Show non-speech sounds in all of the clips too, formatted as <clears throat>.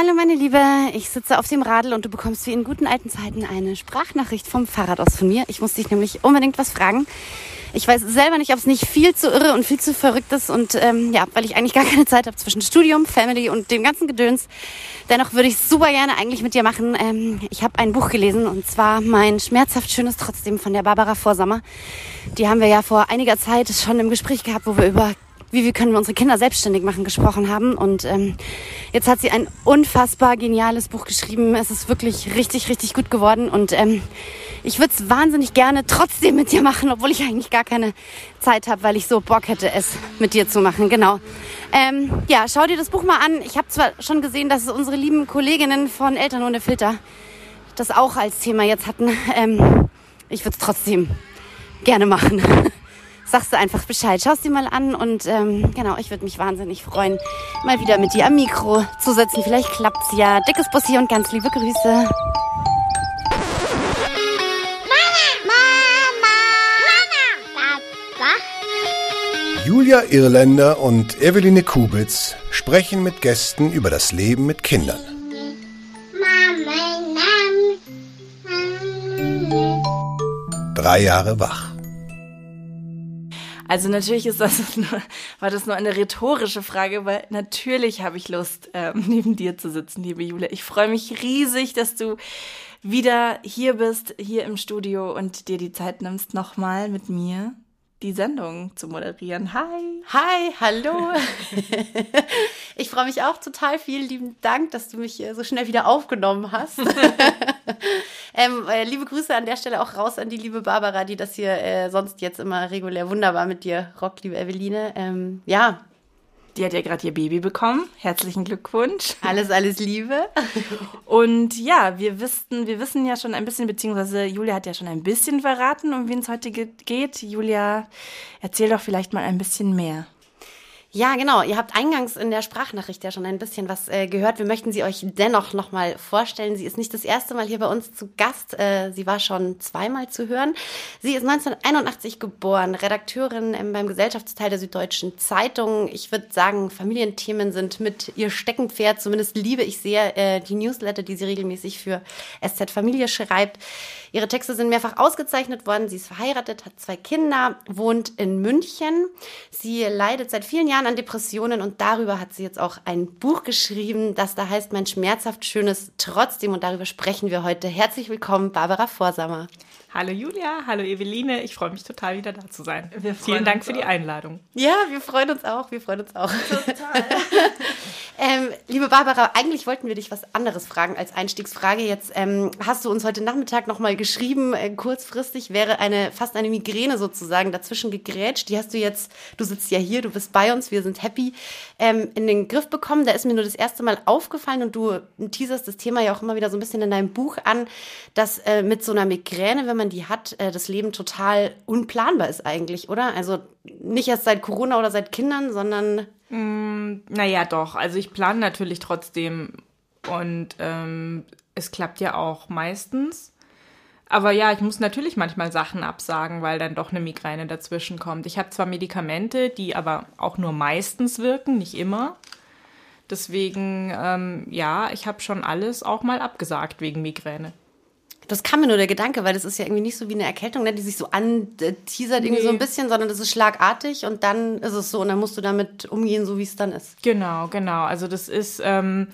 Hallo meine Liebe, ich sitze auf dem Radl und du bekommst wie in guten alten Zeiten eine Sprachnachricht vom Fahrrad aus von mir. Ich muss dich nämlich unbedingt was fragen. Ich weiß selber nicht, ob es nicht viel zu irre und viel zu verrückt ist und ähm, ja, weil ich eigentlich gar keine Zeit habe zwischen Studium, Family und dem ganzen Gedöns. Dennoch würde ich super gerne eigentlich mit dir machen. Ähm, ich habe ein Buch gelesen und zwar mein schmerzhaft schönes trotzdem von der Barbara Vorsammer. Die haben wir ja vor einiger Zeit schon im Gespräch gehabt, wo wir über wie wir können wir unsere Kinder selbstständig machen gesprochen haben. Und ähm, jetzt hat sie ein unfassbar geniales Buch geschrieben. Es ist wirklich richtig, richtig gut geworden. Und ähm, ich würde es wahnsinnig gerne trotzdem mit dir machen, obwohl ich eigentlich gar keine Zeit habe, weil ich so Bock hätte, es mit dir zu machen. Genau. Ähm, ja, schau dir das Buch mal an. Ich habe zwar schon gesehen, dass unsere lieben Kolleginnen von Eltern ohne Filter das auch als Thema jetzt hatten. Ähm, ich würde es trotzdem gerne machen. <laughs> sagst du einfach Bescheid. Schaust dir mal an und ähm, genau, ich würde mich wahnsinnig freuen, mal wieder mit dir am Mikro zu sitzen. Vielleicht klappt's ja. Dickes Bussi und ganz liebe Grüße. Julia Irländer und Eveline Kubitz sprechen mit Gästen über das Leben mit Kindern. Drei Jahre wach. Also natürlich ist das <laughs> nur, war das nur eine rhetorische Frage, weil natürlich habe ich Lust, ähm, <laughs> neben dir zu sitzen, liebe Jule. Ich freue mich riesig, dass du wieder hier bist, hier im Studio und dir die Zeit nimmst, nochmal mit mir die Sendung zu moderieren. Hi. Hi, hallo. <laughs> ich freue mich auch total. Vielen lieben Dank, dass du mich so schnell wieder aufgenommen hast. <laughs> ähm, äh, liebe Grüße an der Stelle auch raus an die liebe Barbara, die das hier äh, sonst jetzt immer regulär wunderbar mit dir rockt, liebe Eveline. Ähm, ja, die hat ja gerade ihr Baby bekommen. Herzlichen Glückwunsch. Alles, alles Liebe. <laughs> Und ja, wir wissen, wir wissen ja schon ein bisschen, beziehungsweise Julia hat ja schon ein bisschen verraten, um wen es heute geht. Julia, erzähl doch vielleicht mal ein bisschen mehr. Ja, genau. Ihr habt eingangs in der Sprachnachricht ja schon ein bisschen was äh, gehört. Wir möchten sie euch dennoch nochmal vorstellen. Sie ist nicht das erste Mal hier bei uns zu Gast. Äh, sie war schon zweimal zu hören. Sie ist 1981 geboren, Redakteurin ähm, beim Gesellschaftsteil der Süddeutschen Zeitung. Ich würde sagen, Familienthemen sind mit ihr Steckenpferd. Zumindest liebe ich sehr äh, die Newsletter, die sie regelmäßig für SZ Familie schreibt. Ihre Texte sind mehrfach ausgezeichnet worden. Sie ist verheiratet, hat zwei Kinder, wohnt in München. Sie leidet seit vielen Jahren an Depressionen und darüber hat sie jetzt auch ein Buch geschrieben, das da heißt Mein schmerzhaft schönes Trotzdem und darüber sprechen wir heute. Herzlich willkommen, Barbara Vorsammer. Hallo Julia, hallo Eveline. Ich freue mich total, wieder da zu sein. Vielen Dank für die Einladung. Ja, wir freuen uns auch. Wir freuen uns auch. Total. <laughs> ähm, liebe Barbara, eigentlich wollten wir dich was anderes fragen als Einstiegsfrage. Jetzt ähm, hast du uns heute Nachmittag nochmal geschrieben, äh, kurzfristig wäre eine fast eine Migräne sozusagen dazwischen gegrätscht. Die hast du jetzt, du sitzt ja hier, du bist bei uns, wir sind happy, ähm, in den Griff bekommen. Da ist mir nur das erste Mal aufgefallen und du teaserst das Thema ja auch immer wieder so ein bisschen in deinem Buch an, dass äh, mit so einer Migräne, wenn man man die hat, äh, das Leben total unplanbar ist eigentlich, oder? Also nicht erst seit Corona oder seit Kindern, sondern. Mm, naja, doch. Also ich plane natürlich trotzdem und ähm, es klappt ja auch meistens. Aber ja, ich muss natürlich manchmal Sachen absagen, weil dann doch eine Migräne dazwischen kommt. Ich habe zwar Medikamente, die aber auch nur meistens wirken, nicht immer. Deswegen, ähm, ja, ich habe schon alles auch mal abgesagt wegen Migräne. Das kam mir nur der Gedanke, weil das ist ja irgendwie nicht so wie eine Erkältung, ne, die sich so anteasert irgendwie nee. so ein bisschen, sondern das ist schlagartig und dann ist es so und dann musst du damit umgehen, so wie es dann ist. Genau, genau. Also das ist, ähm,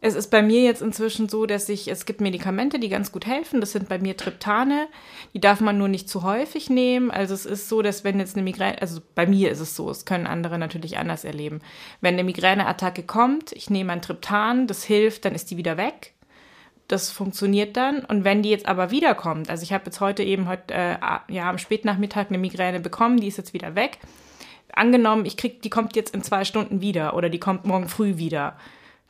es ist bei mir jetzt inzwischen so, dass ich, es gibt Medikamente, die ganz gut helfen. Das sind bei mir Triptane. Die darf man nur nicht zu häufig nehmen. Also es ist so, dass wenn jetzt eine Migräne, also bei mir ist es so, es können andere natürlich anders erleben. Wenn eine Migräneattacke kommt, ich nehme ein Triptan, das hilft, dann ist die wieder weg das funktioniert dann. Und wenn die jetzt aber wiederkommt, also ich habe jetzt heute eben heute, äh, ja, am Spätnachmittag eine Migräne bekommen, die ist jetzt wieder weg. Angenommen, ich krieg, die kommt jetzt in zwei Stunden wieder oder die kommt morgen früh wieder,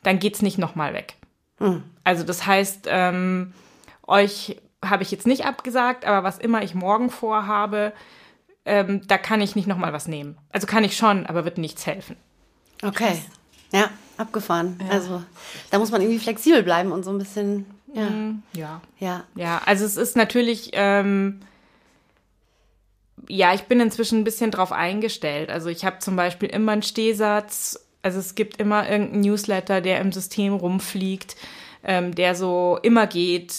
dann geht's nicht nochmal weg. Hm. Also das heißt, ähm, euch habe ich jetzt nicht abgesagt, aber was immer ich morgen vorhabe, ähm, da kann ich nicht nochmal was nehmen. Also kann ich schon, aber wird nichts helfen. Okay. Ja. Abgefahren. Ja. Also da muss man irgendwie flexibel bleiben und so ein bisschen. Ja. Mhm. Ja. Ja. Ja, also es ist natürlich. Ähm, ja, ich bin inzwischen ein bisschen drauf eingestellt. Also ich habe zum Beispiel immer einen Stehsatz. Also es gibt immer irgendeinen Newsletter, der im System rumfliegt, ähm, der so immer geht,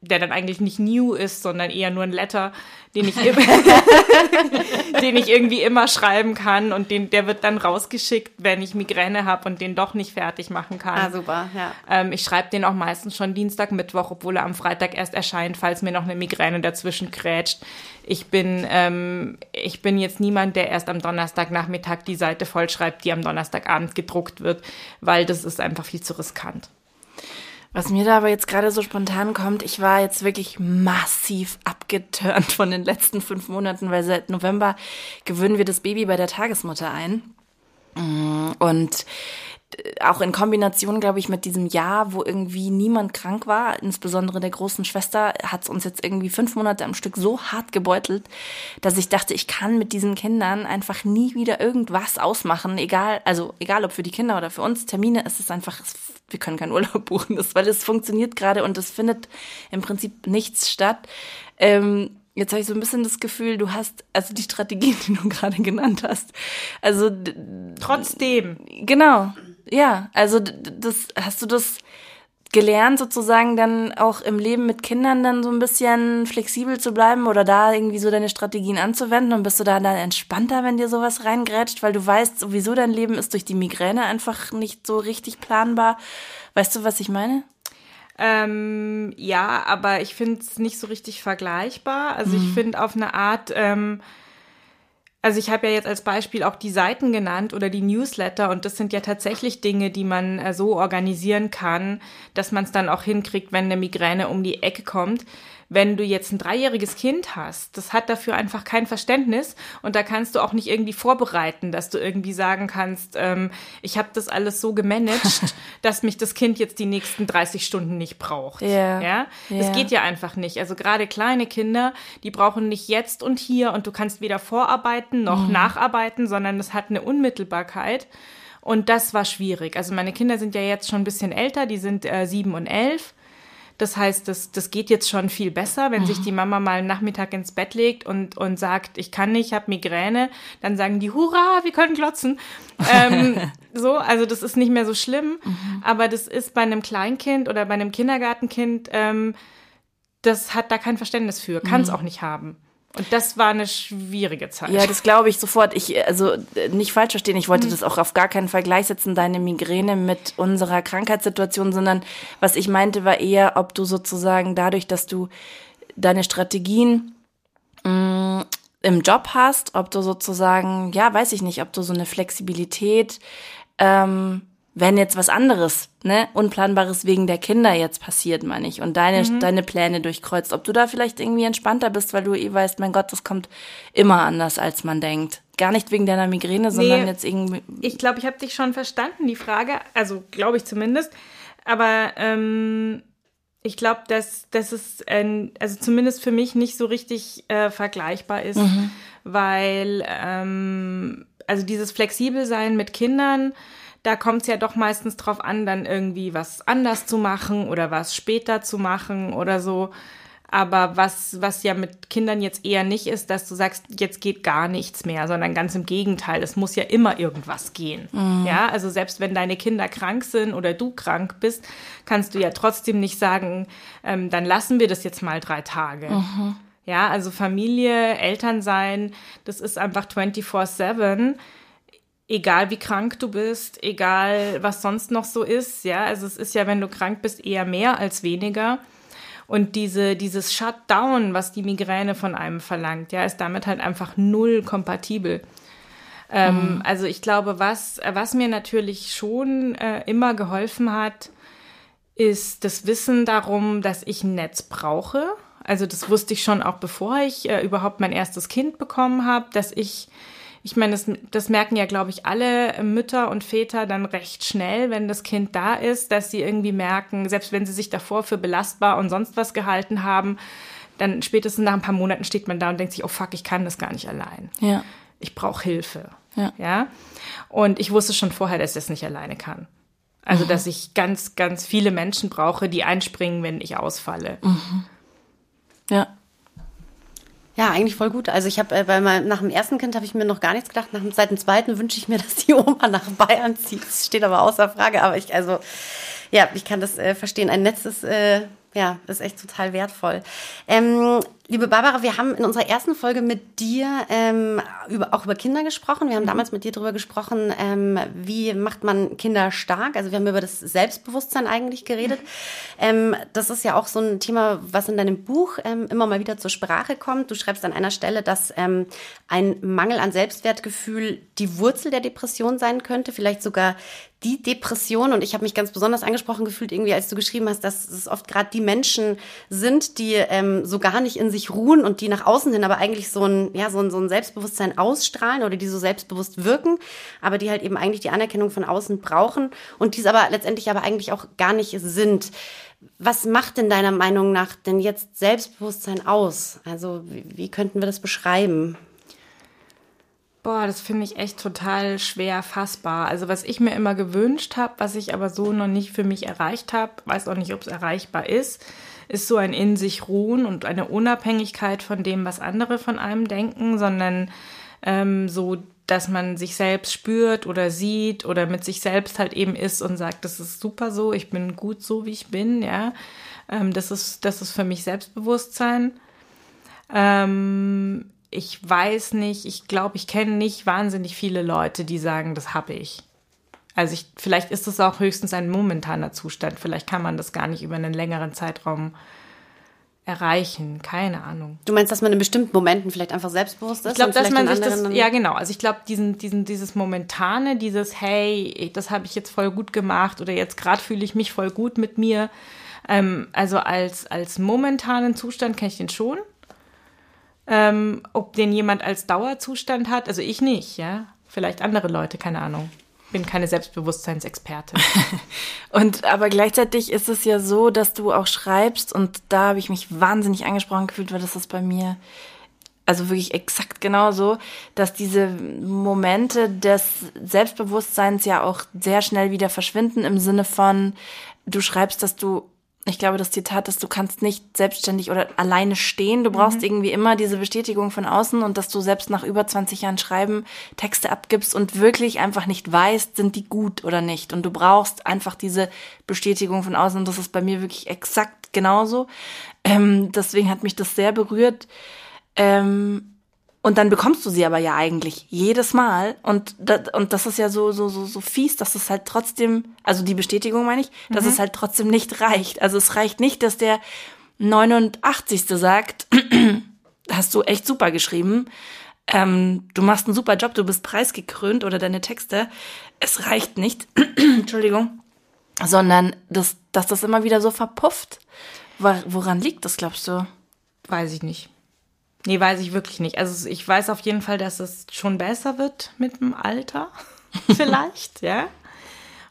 der dann eigentlich nicht new ist, sondern eher nur ein Letter, den ich, immer, <laughs> den ich irgendwie immer schreiben kann und den, der wird dann rausgeschickt, wenn ich Migräne habe und den doch nicht fertig machen kann. Ah, super, ja. Ähm, ich schreibe den auch meistens schon Dienstag, Mittwoch, obwohl er am Freitag erst erscheint, falls mir noch eine Migräne dazwischen krätscht. Ich bin, ähm, ich bin jetzt niemand, der erst am Donnerstagnachmittag die Seite vollschreibt, die am Donnerstagabend gedruckt wird, weil das ist einfach viel zu riskant. Was mir da aber jetzt gerade so spontan kommt, ich war jetzt wirklich massiv abgeturnt von den letzten fünf Monaten, weil seit November gewöhnen wir das Baby bei der Tagesmutter ein. Mm, und auch in Kombination, glaube ich, mit diesem Jahr, wo irgendwie niemand krank war, insbesondere der großen Schwester, hat es uns jetzt irgendwie fünf Monate am Stück so hart gebeutelt, dass ich dachte, ich kann mit diesen Kindern einfach nie wieder irgendwas ausmachen, egal, also egal ob für die Kinder oder für uns Termine, es ist einfach, wir können keinen Urlaub <laughs> buchen, das, weil es funktioniert gerade und es findet im Prinzip nichts statt. Ähm, Jetzt habe ich so ein bisschen das Gefühl, du hast, also die Strategien, <laughs> die du gerade genannt hast, also trotzdem. Genau, ja, also das hast du das gelernt, sozusagen dann auch im Leben mit Kindern dann so ein bisschen flexibel zu bleiben oder da irgendwie so deine Strategien anzuwenden und bist du da dann entspannter, wenn dir sowas reingrätscht, weil du weißt, sowieso dein Leben ist durch die Migräne einfach nicht so richtig planbar. Weißt du, was ich meine? Ähm, ja, aber ich finde es nicht so richtig vergleichbar. Also mhm. ich finde auf eine Art, ähm, also ich habe ja jetzt als Beispiel auch die Seiten genannt oder die Newsletter und das sind ja tatsächlich Dinge, die man äh, so organisieren kann, dass man es dann auch hinkriegt, wenn eine Migräne um die Ecke kommt wenn du jetzt ein dreijähriges Kind hast, das hat dafür einfach kein Verständnis und da kannst du auch nicht irgendwie vorbereiten, dass du irgendwie sagen kannst, ähm, ich habe das alles so gemanagt, <laughs> dass mich das Kind jetzt die nächsten 30 Stunden nicht braucht. Yeah. Ja, das yeah. geht ja einfach nicht. Also gerade kleine Kinder, die brauchen nicht jetzt und hier und du kannst weder vorarbeiten noch mhm. nacharbeiten, sondern das hat eine Unmittelbarkeit. Und das war schwierig. Also meine Kinder sind ja jetzt schon ein bisschen älter, die sind äh, sieben und elf. Das heißt, das, das geht jetzt schon viel besser, wenn mhm. sich die Mama mal einen Nachmittag ins Bett legt und, und sagt, ich kann nicht, ich habe Migräne, dann sagen die, hurra, wir können glotzen. ähm, <laughs> so, also das ist nicht mehr so schlimm, mhm. aber das ist bei einem Kleinkind oder bei einem Kindergartenkind, ähm, das hat da kein Verständnis für, kann es mhm. auch nicht haben. Und das war eine schwierige Zeit. Ja, das glaube ich sofort. Ich, also nicht falsch verstehen, ich wollte mhm. das auch auf gar keinen Vergleich setzen, deine Migräne mit unserer Krankheitssituation, sondern was ich meinte, war eher, ob du sozusagen dadurch, dass du deine Strategien mh, mm, im Job hast, ob du sozusagen, ja, weiß ich nicht, ob du so eine Flexibilität ähm, wenn jetzt was anderes, ne, Unplanbares wegen der Kinder jetzt passiert, meine ich, und deine, mhm. deine Pläne durchkreuzt, ob du da vielleicht irgendwie entspannter bist, weil du eh weißt, mein Gott, das kommt immer anders, als man denkt. Gar nicht wegen deiner Migräne, sondern nee, jetzt irgendwie. Ich glaube, ich habe dich schon verstanden, die Frage, also glaube ich zumindest. Aber ähm, ich glaube, dass, dass es äh, also zumindest für mich nicht so richtig äh, vergleichbar ist, mhm. weil ähm, also dieses Flexibelsein mit Kindern, da kommt es ja doch meistens drauf an, dann irgendwie was anders zu machen oder was später zu machen oder so. Aber was, was ja mit Kindern jetzt eher nicht ist, dass du sagst, jetzt geht gar nichts mehr, sondern ganz im Gegenteil, es muss ja immer irgendwas gehen. Mhm. Ja, also selbst wenn deine Kinder krank sind oder du krank bist, kannst du ja trotzdem nicht sagen, ähm, dann lassen wir das jetzt mal drei Tage. Mhm. Ja, also Familie, Elternsein, das ist einfach 24-7 egal wie krank du bist, egal was sonst noch so ist, ja, also es ist ja, wenn du krank bist, eher mehr als weniger. Und diese, dieses Shutdown, was die Migräne von einem verlangt, ja, ist damit halt einfach null kompatibel. Ähm, mhm. Also ich glaube, was, was mir natürlich schon äh, immer geholfen hat, ist das Wissen darum, dass ich ein Netz brauche. Also das wusste ich schon auch bevor ich äh, überhaupt mein erstes Kind bekommen habe, dass ich ich meine, das, das merken ja, glaube ich, alle Mütter und Väter dann recht schnell, wenn das Kind da ist, dass sie irgendwie merken, selbst wenn sie sich davor für belastbar und sonst was gehalten haben, dann spätestens nach ein paar Monaten steht man da und denkt sich, oh fuck, ich kann das gar nicht allein. Ja. Ich brauche Hilfe. Ja. ja. Und ich wusste schon vorher, dass ich das nicht alleine kann. Also, mhm. dass ich ganz, ganz viele Menschen brauche, die einspringen, wenn ich ausfalle. Mhm. Ja. Ja, eigentlich voll gut. Also ich habe äh, bei meinem, nach dem ersten Kind habe ich mir noch gar nichts gedacht. Nach dem, seit dem zweiten wünsche ich mir, <laughs> dass die Oma nach Bayern zieht. Das steht aber außer Frage. Aber ich, also, ja, ich kann das äh, verstehen. Ein Netz ist, äh, ja, ist echt total wertvoll. Ähm, Liebe Barbara, wir haben in unserer ersten Folge mit dir ähm, über, auch über Kinder gesprochen. Wir haben mhm. damals mit dir darüber gesprochen, ähm, wie macht man Kinder stark. Also wir haben über das Selbstbewusstsein eigentlich geredet. Ähm, das ist ja auch so ein Thema, was in deinem Buch ähm, immer mal wieder zur Sprache kommt. Du schreibst an einer Stelle, dass ähm, ein Mangel an Selbstwertgefühl die Wurzel der Depression sein könnte, vielleicht sogar die Depression. Und ich habe mich ganz besonders angesprochen gefühlt, irgendwie, als du geschrieben hast, dass es oft gerade die Menschen sind, die ähm, so gar nicht in sich sich ruhen und die nach außen hin aber eigentlich so ein, ja, so ein, so ein Selbstbewusstsein ausstrahlen oder die so selbstbewusst wirken, aber die halt eben eigentlich die Anerkennung von außen brauchen und dies aber letztendlich aber eigentlich auch gar nicht sind. Was macht denn deiner Meinung nach denn jetzt Selbstbewusstsein aus? Also wie, wie könnten wir das beschreiben? Boah, das finde ich echt total schwer fassbar. Also was ich mir immer gewünscht habe, was ich aber so noch nicht für mich erreicht habe, weiß auch nicht, ob es erreichbar ist, ist so ein in sich ruhen und eine Unabhängigkeit von dem, was andere von einem denken, sondern ähm, so, dass man sich selbst spürt oder sieht oder mit sich selbst halt eben ist und sagt, das ist super so, ich bin gut so, wie ich bin, ja. Ähm, das ist, das ist für mich Selbstbewusstsein. Ähm, ich weiß nicht, ich glaube, ich kenne nicht wahnsinnig viele Leute, die sagen, das habe ich. Also ich, vielleicht ist es auch höchstens ein momentaner Zustand. Vielleicht kann man das gar nicht über einen längeren Zeitraum erreichen. Keine Ahnung. Du meinst, dass man in bestimmten Momenten vielleicht einfach selbstbewusst ist? Ich glaube, dass man sich das, ja genau. Also ich glaube, diesen, diesen, dieses momentane, dieses Hey, das habe ich jetzt voll gut gemacht oder jetzt gerade fühle ich mich voll gut mit mir. Ähm, also als als momentanen Zustand kenne ich den schon. Ähm, ob den jemand als Dauerzustand hat, also ich nicht, ja. Vielleicht andere Leute, keine Ahnung bin keine Selbstbewusstseinsexpertin. <laughs> und aber gleichzeitig ist es ja so, dass du auch schreibst und da habe ich mich wahnsinnig angesprochen gefühlt, weil das ist bei mir also wirklich exakt genauso, dass diese Momente des Selbstbewusstseins ja auch sehr schnell wieder verschwinden im Sinne von du schreibst, dass du ich glaube, das Zitat ist, du kannst nicht selbstständig oder alleine stehen. Du brauchst mhm. irgendwie immer diese Bestätigung von außen und dass du selbst nach über 20 Jahren Schreiben Texte abgibst und wirklich einfach nicht weißt, sind die gut oder nicht. Und du brauchst einfach diese Bestätigung von außen. Und das ist bei mir wirklich exakt genauso. Ähm, deswegen hat mich das sehr berührt. Ähm, und dann bekommst du sie aber ja eigentlich jedes Mal. Und, das, und das ist ja so, so, so, so fies, dass es halt trotzdem, also die Bestätigung meine ich, dass mhm. es halt trotzdem nicht reicht. Also es reicht nicht, dass der 89. sagt, <clears throat> hast du echt super geschrieben. Ähm, du machst einen super Job, du bist preisgekrönt oder deine Texte. Es reicht nicht, <clears throat> Entschuldigung, sondern dass, dass das immer wieder so verpufft. Woran liegt das, glaubst du? Weiß ich nicht. Nee, weiß ich wirklich nicht. Also ich weiß auf jeden Fall, dass es schon besser wird mit dem Alter. <laughs> Vielleicht, ja.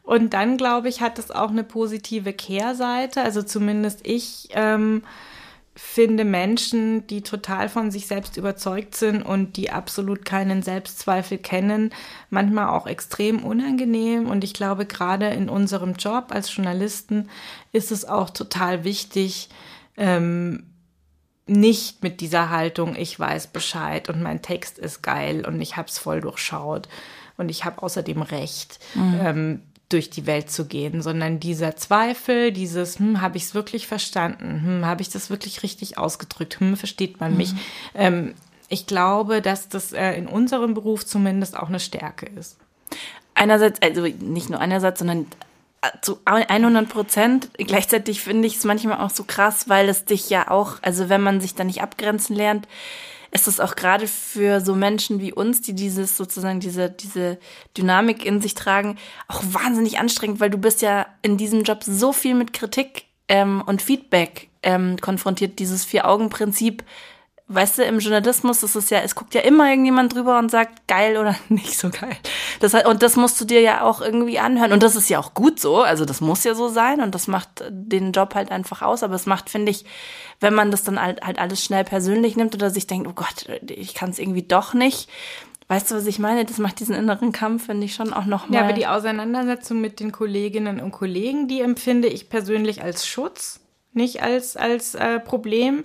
Und dann, glaube ich, hat es auch eine positive Kehrseite. Also zumindest ich ähm, finde Menschen, die total von sich selbst überzeugt sind und die absolut keinen Selbstzweifel kennen, manchmal auch extrem unangenehm. Und ich glaube, gerade in unserem Job als Journalisten ist es auch total wichtig, ähm, nicht mit dieser Haltung, ich weiß Bescheid und mein Text ist geil und ich habe es voll durchschaut und ich habe außerdem Recht, mhm. ähm, durch die Welt zu gehen, sondern dieser Zweifel, dieses, hm, habe ich es wirklich verstanden, hm, habe ich das wirklich richtig ausgedrückt, hm, versteht man mich. Mhm. Ähm, ich glaube, dass das äh, in unserem Beruf zumindest auch eine Stärke ist. Einerseits, also nicht nur einerseits, sondern zu 100 Prozent. Gleichzeitig finde ich es manchmal auch so krass, weil es dich ja auch, also wenn man sich da nicht abgrenzen lernt, ist es auch gerade für so Menschen wie uns, die dieses sozusagen diese diese Dynamik in sich tragen, auch wahnsinnig anstrengend, weil du bist ja in diesem Job so viel mit Kritik ähm, und Feedback ähm, konfrontiert. Dieses Vier-Augen-Prinzip weißt du, im Journalismus ist es ja, es guckt ja immer irgendjemand drüber und sagt, geil oder <laughs> nicht so geil. Das, und das musst du dir ja auch irgendwie anhören. Und das ist ja auch gut so. Also das muss ja so sein und das macht den Job halt einfach aus. Aber es macht, finde ich, wenn man das dann halt, halt alles schnell persönlich nimmt oder sich denkt, oh Gott, ich kann es irgendwie doch nicht. Weißt du, was ich meine? Das macht diesen inneren Kampf, finde ich schon auch nochmal. Ja, aber die Auseinandersetzung mit den Kolleginnen und Kollegen, die empfinde ich persönlich als Schutz, nicht als, als äh, Problem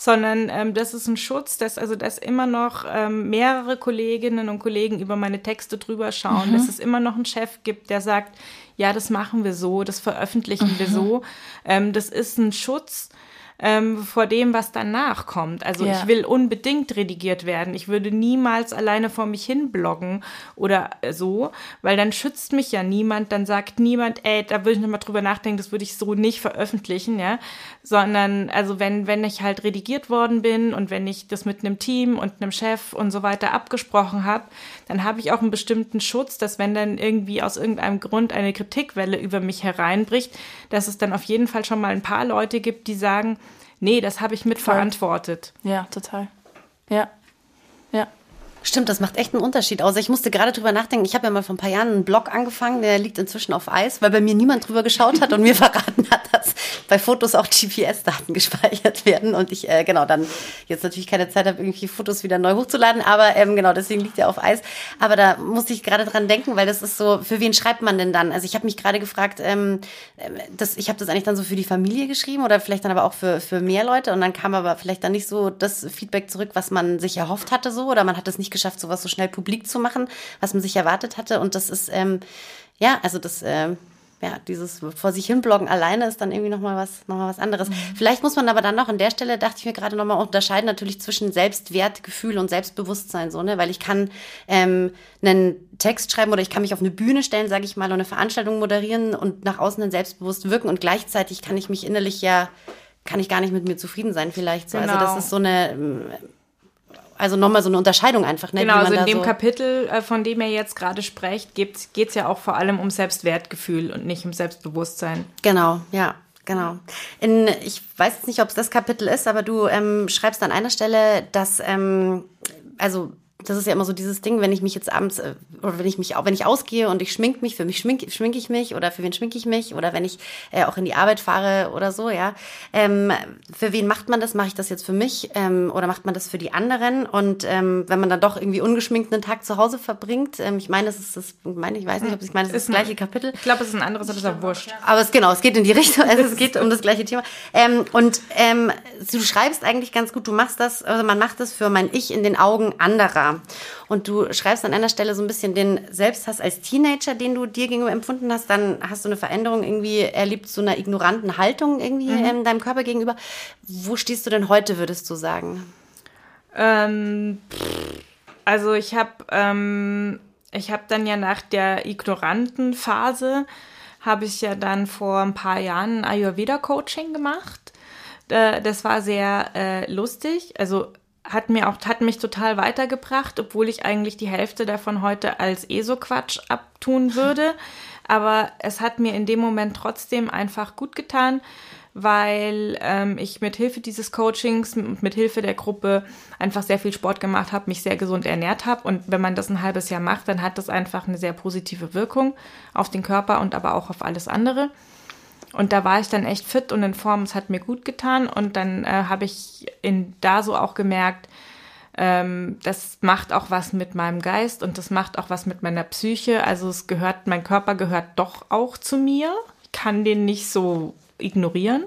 sondern ähm, das ist ein Schutz, dass also dass immer noch ähm, mehrere Kolleginnen und Kollegen über meine Texte drüber schauen, mhm. dass es immer noch einen Chef gibt, der sagt, ja, das machen wir so, das veröffentlichen mhm. wir so. Ähm, das ist ein Schutz ähm, vor dem, was danach kommt. Also ja. ich will unbedingt redigiert werden. Ich würde niemals alleine vor mich hin bloggen oder so, weil dann schützt mich ja niemand, dann sagt niemand, ey, da würde ich nochmal drüber nachdenken, das würde ich so nicht veröffentlichen, ja. Sondern, also wenn, wenn ich halt redigiert worden bin und wenn ich das mit einem Team und einem Chef und so weiter abgesprochen habe, dann habe ich auch einen bestimmten Schutz, dass wenn dann irgendwie aus irgendeinem Grund eine Kritikwelle über mich hereinbricht, dass es dann auf jeden Fall schon mal ein paar Leute gibt, die sagen, nee, das habe ich mitverantwortet. Ja, total. Ja. Ja. Stimmt, das macht echt einen Unterschied aus. Ich musste gerade drüber nachdenken. Ich habe ja mal vor ein paar Jahren einen Blog angefangen, der liegt inzwischen auf Eis, weil bei mir niemand drüber geschaut hat und mir <laughs> verraten hat, dass bei Fotos auch GPS-Daten gespeichert werden und ich äh, genau dann jetzt natürlich keine Zeit habe, irgendwie Fotos wieder neu hochzuladen, aber ähm, genau deswegen liegt er auf Eis. Aber da musste ich gerade dran denken, weil das ist so, für wen schreibt man denn dann? Also ich habe mich gerade gefragt, ähm, das, ich habe das eigentlich dann so für die Familie geschrieben oder vielleicht dann aber auch für für mehr Leute und dann kam aber vielleicht dann nicht so das Feedback zurück, was man sich erhofft hatte so oder man hat es nicht geschafft, sowas so schnell publik zu machen, was man sich erwartet hatte. Und das ist, ähm, ja, also das, äh, ja, dieses vor sich hin bloggen alleine ist dann irgendwie nochmal was, noch mal was anderes. Mhm. Vielleicht muss man aber dann noch an der Stelle, dachte ich mir gerade nochmal unterscheiden, natürlich zwischen Selbstwertgefühl und Selbstbewusstsein, so, ne, weil ich kann ähm, einen Text schreiben oder ich kann mich auf eine Bühne stellen, sage ich mal, und eine Veranstaltung moderieren und nach außen dann selbstbewusst wirken und gleichzeitig kann ich mich innerlich ja, kann ich gar nicht mit mir zufrieden sein, vielleicht so. Genau. Also das genau. ist so eine, also nochmal so eine Unterscheidung einfach. Ne, genau, also in dem so Kapitel, äh, von dem er jetzt gerade spricht, geht es ja auch vor allem um Selbstwertgefühl und nicht um Selbstbewusstsein. Genau, ja. Genau. In, ich weiß jetzt nicht, ob es das Kapitel ist, aber du ähm, schreibst an einer Stelle, dass ähm, also das ist ja immer so dieses Ding, wenn ich mich jetzt abends äh, oder wenn ich mich auch wenn ich ausgehe und ich schmink mich, für mich schmink, schminke ich mich oder für wen schminke ich mich oder wenn ich äh, auch in die Arbeit fahre oder so, ja. Ähm, für wen macht man das? Mache ich das jetzt für mich ähm, oder macht man das für die anderen? Und ähm, wenn man dann doch irgendwie ungeschminkt einen Tag zu Hause verbringt, ähm, ich meine, das ist das, meine ich weiß nicht, ob ich meine, das ist das gleiche Kapitel. Ich glaube, es ist ein anderes, aber es ist auch wurscht. Aber es genau, es geht in die Richtung, also es <laughs> geht um das gleiche Thema. Ähm, und ähm, du schreibst eigentlich ganz gut, du machst das, also man macht das für mein Ich in den Augen anderer. Und du schreibst an einer Stelle so ein bisschen den Selbsthass als Teenager, den du dir gegenüber empfunden hast. Dann hast du eine Veränderung irgendwie erlebt zu einer ignoranten Haltung irgendwie mhm. in deinem Körper gegenüber. Wo stehst du denn heute, würdest du sagen? Ähm, also ich habe ähm, ich habe dann ja nach der ignoranten Phase habe ich ja dann vor ein paar Jahren Ayurveda Coaching gemacht. Äh, das war sehr äh, lustig. Also hat mir auch, hat mich total weitergebracht, obwohl ich eigentlich die Hälfte davon heute als ESO-Quatsch abtun <laughs> würde. Aber es hat mir in dem Moment trotzdem einfach gut getan, weil ähm, ich mit Hilfe dieses Coachings und mit Hilfe der Gruppe einfach sehr viel Sport gemacht habe, mich sehr gesund ernährt habe. Und wenn man das ein halbes Jahr macht, dann hat das einfach eine sehr positive Wirkung auf den Körper und aber auch auf alles andere. Und da war ich dann echt fit und in Form. Es hat mir gut getan. Und dann äh, habe ich in, da so auch gemerkt, ähm, das macht auch was mit meinem Geist und das macht auch was mit meiner Psyche. Also es gehört, mein Körper gehört doch auch zu mir. Ich kann den nicht so ignorieren.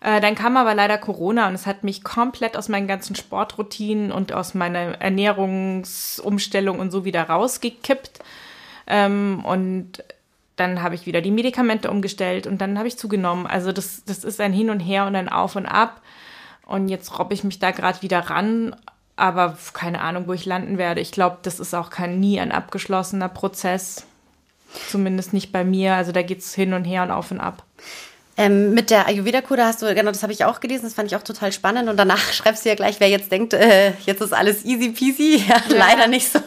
Äh, dann kam aber leider Corona und es hat mich komplett aus meinen ganzen Sportroutinen und aus meiner Ernährungsumstellung und so wieder rausgekippt. Ähm, und dann habe ich wieder die Medikamente umgestellt und dann habe ich zugenommen. Also das, das ist ein Hin und Her und ein Auf und Ab. Und jetzt robbe ich mich da gerade wieder ran, aber keine Ahnung, wo ich landen werde. Ich glaube, das ist auch kein nie ein abgeschlossener Prozess. Zumindest nicht bei mir. Also da geht es hin und her und auf und ab. Ähm, mit der Ayurveda-Kur, hast du, genau, das habe ich auch gelesen, das fand ich auch total spannend. Und danach <laughs> schreibst du ja gleich, wer jetzt denkt, äh, jetzt ist alles easy peasy. <laughs> Ja, ja. leider nicht so.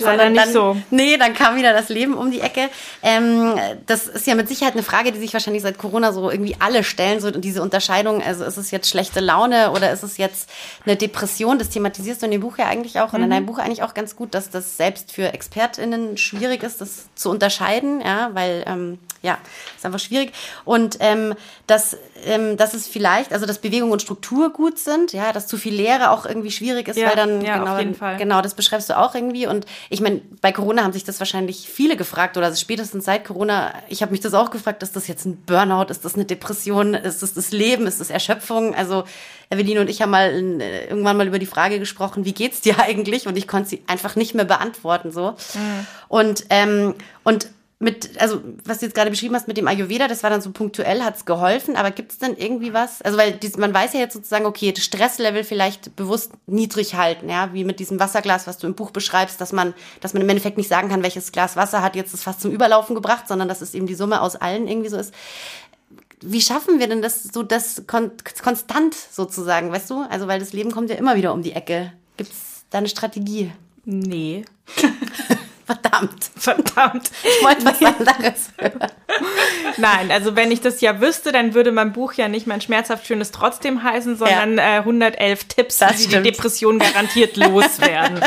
leider nicht dann, so. Nee, dann kam wieder das Leben um die Ecke. Ähm, das ist ja mit Sicherheit eine Frage, die sich wahrscheinlich seit Corona so irgendwie alle stellen, so diese Unterscheidung. Also ist es jetzt schlechte Laune oder ist es jetzt eine Depression? Das thematisierst du in dem Buch ja eigentlich auch und mhm. in deinem Buch eigentlich auch ganz gut, dass das selbst für ExpertInnen schwierig ist, das zu unterscheiden, ja, weil ähm, ja, ist einfach schwierig. Und ähm, dass, ähm, dass es vielleicht, also dass Bewegung und Struktur gut sind, ja, dass zu viel Lehre auch irgendwie schwierig ist, Ja, weil dann, ja, auf genau, jeden Fall. genau, das beschreibst du auch irgendwie. Und ich meine, bei Corona haben sich das wahrscheinlich viele gefragt, oder also spätestens seit Corona, ich habe mich das auch gefragt, ist das jetzt ein Burnout, ist das eine Depression, ist das das Leben, ist das Erschöpfung? Also Eveline und ich haben mal äh, irgendwann mal über die Frage gesprochen, wie geht's dir <laughs> eigentlich? Und ich konnte sie einfach nicht mehr beantworten so. Mhm. Und ähm, und mit, also was du jetzt gerade beschrieben hast mit dem Ayurveda, das war dann so punktuell, hat's geholfen, aber gibt's denn irgendwie was? Also weil dies, man weiß ja jetzt sozusagen, okay, das Stresslevel vielleicht bewusst niedrig halten, ja, wie mit diesem Wasserglas, was du im Buch beschreibst, dass man, dass man im Endeffekt nicht sagen kann, welches Glas Wasser hat jetzt das fast zum Überlaufen gebracht, sondern dass es eben die Summe aus allen irgendwie so ist. Wie schaffen wir denn das so das kon konstant sozusagen, weißt du? Also weil das Leben kommt ja immer wieder um die Ecke. Gibt's da eine Strategie? Nee. <laughs> Verdammt. Verdammt. Ich wollte was anderes hören. Nein, also wenn ich das ja wüsste, dann würde mein Buch ja nicht mein schmerzhaft schönes trotzdem heißen, sondern äh, 111 Tipps, Das wie stimmt. die Depression garantiert loswerden.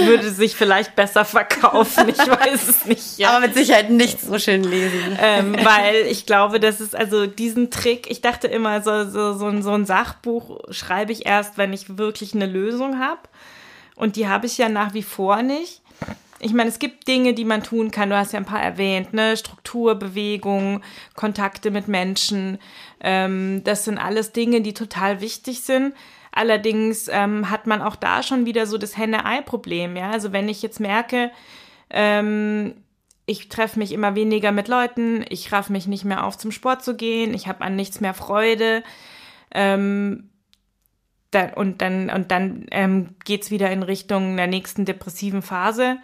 Es würde sich vielleicht besser verkaufen, ich weiß es nicht. Ja. Aber mit Sicherheit nicht so schön lesen. ähm, weil ich glaube, das ist also diesen Trick, ich dachte immer, so, so, so, ein, so ein Sachbuch schreibe ich erst, wenn ich wirklich eine Lösung habe. Und die habe ich ja nach wie vor nicht. Ich meine, es gibt Dinge, die man tun kann. Du hast ja ein paar erwähnt, ne? Struktur, Bewegung, Kontakte mit Menschen. Ähm, das sind alles Dinge, die total wichtig sind. Allerdings ähm, hat man auch da schon wieder so das Henne-Ei-Problem. Ja? Also wenn ich jetzt merke, ähm, ich treffe mich immer weniger mit Leuten, ich raff mich nicht mehr auf, zum Sport zu gehen, ich habe an nichts mehr Freude. Ähm, und dann, und dann ähm, geht wieder in Richtung der nächsten depressiven Phase.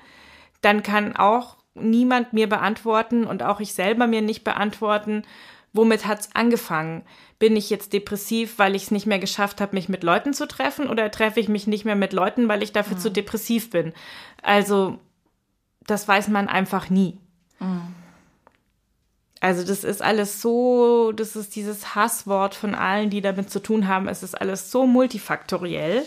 Dann kann auch niemand mir beantworten und auch ich selber mir nicht beantworten, womit hat's angefangen? Bin ich jetzt depressiv, weil ich es nicht mehr geschafft habe, mich mit Leuten zu treffen oder treffe ich mich nicht mehr mit Leuten, weil ich dafür zu depressiv bin? Also, das weiß man einfach nie. Also das ist alles so, das ist dieses Hasswort von allen, die damit zu tun haben. Es ist alles so multifaktoriell,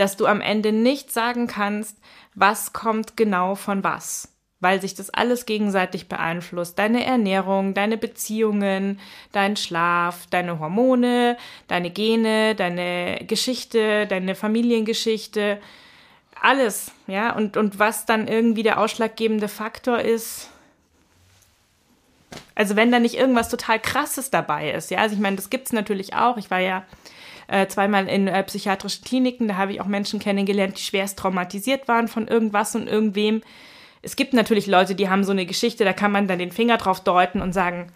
dass du am Ende nicht sagen kannst, was kommt genau von was. Weil sich das alles gegenseitig beeinflusst. Deine Ernährung, deine Beziehungen, dein Schlaf, deine Hormone, deine Gene, deine Geschichte, deine Familiengeschichte. Alles, ja. Und, und was dann irgendwie der ausschlaggebende Faktor ist, also wenn da nicht irgendwas total krasses dabei ist, ja, also ich meine, das gibt's natürlich auch. Ich war ja äh, zweimal in äh, psychiatrischen Kliniken, da habe ich auch Menschen kennengelernt, die schwerst traumatisiert waren von irgendwas und irgendwem. Es gibt natürlich Leute, die haben so eine Geschichte, da kann man dann den Finger drauf deuten und sagen,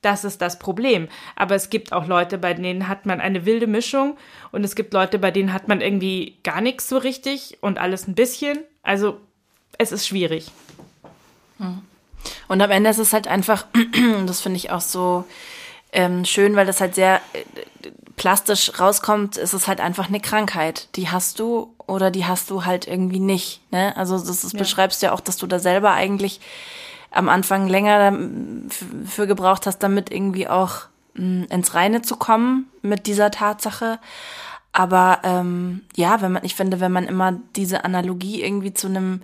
das ist das Problem. Aber es gibt auch Leute, bei denen hat man eine wilde Mischung und es gibt Leute, bei denen hat man irgendwie gar nichts so richtig und alles ein bisschen. Also es ist schwierig. Und am Ende ist es halt einfach, <clears throat> das finde ich auch so ähm, schön, weil das halt sehr äh, plastisch rauskommt, ist es halt einfach eine Krankheit. Die hast du oder die hast du halt irgendwie nicht. Ne? Also das, das beschreibst ja auch, dass du da selber eigentlich am Anfang länger für gebraucht hast, damit irgendwie auch mh, ins Reine zu kommen mit dieser Tatsache. Aber ähm, ja, wenn man, ich finde, wenn man immer diese Analogie irgendwie zu einem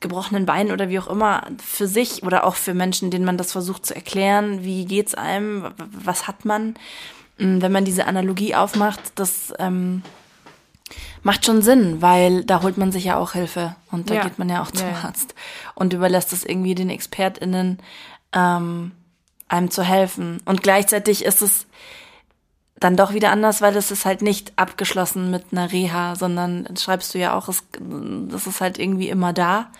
gebrochenen Bein oder wie auch immer für sich oder auch für Menschen, denen man das versucht zu erklären, wie geht's einem, was hat man, wenn man diese Analogie aufmacht, das ähm, macht schon Sinn, weil da holt man sich ja auch Hilfe und da Ja. geht man ja auch zum Ja, ja. Arzt und überlässt es irgendwie den ExpertInnen, ähm, einem zu helfen. Und gleichzeitig ist es dann doch wieder anders, weil es ist halt nicht abgeschlossen mit einer Reha, sondern schreibst du ja auch, es, das ist halt irgendwie immer da.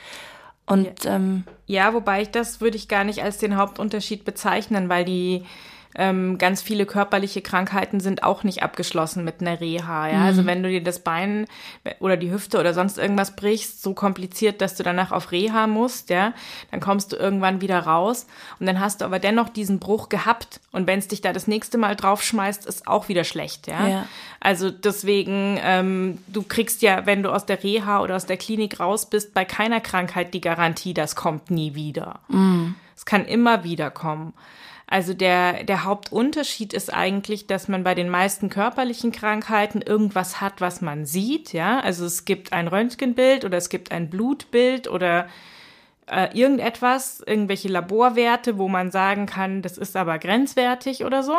Und ähm, Ja, wobei ich das würde ich gar nicht als den Hauptunterschied bezeichnen, weil die ähm, ganz viele körperliche Krankheiten sind auch nicht abgeschlossen mit einer Reha. Ja? Also wenn du dir das Bein oder die Hüfte oder sonst irgendwas brichst, so kompliziert, dass du danach auf Reha musst, ja, dann kommst du irgendwann wieder raus und dann hast du aber dennoch diesen Bruch gehabt und wenn es dich da das nächste Mal draufschmeißt, ist auch wieder schlecht, ja. Ja. Also deswegen, ähm, du kriegst ja, wenn du aus der Reha oder aus der Klinik raus bist, bei keiner Krankheit die Garantie, das kommt nie wieder. Es kann immer wieder kommen. Also der, der Hauptunterschied ist eigentlich, dass man bei den meisten körperlichen Krankheiten irgendwas hat, was man sieht, ja. Also es gibt ein Röntgenbild oder es gibt ein Blutbild oder äh, irgendetwas, irgendwelche Laborwerte, wo man sagen kann, das ist aber grenzwertig oder so.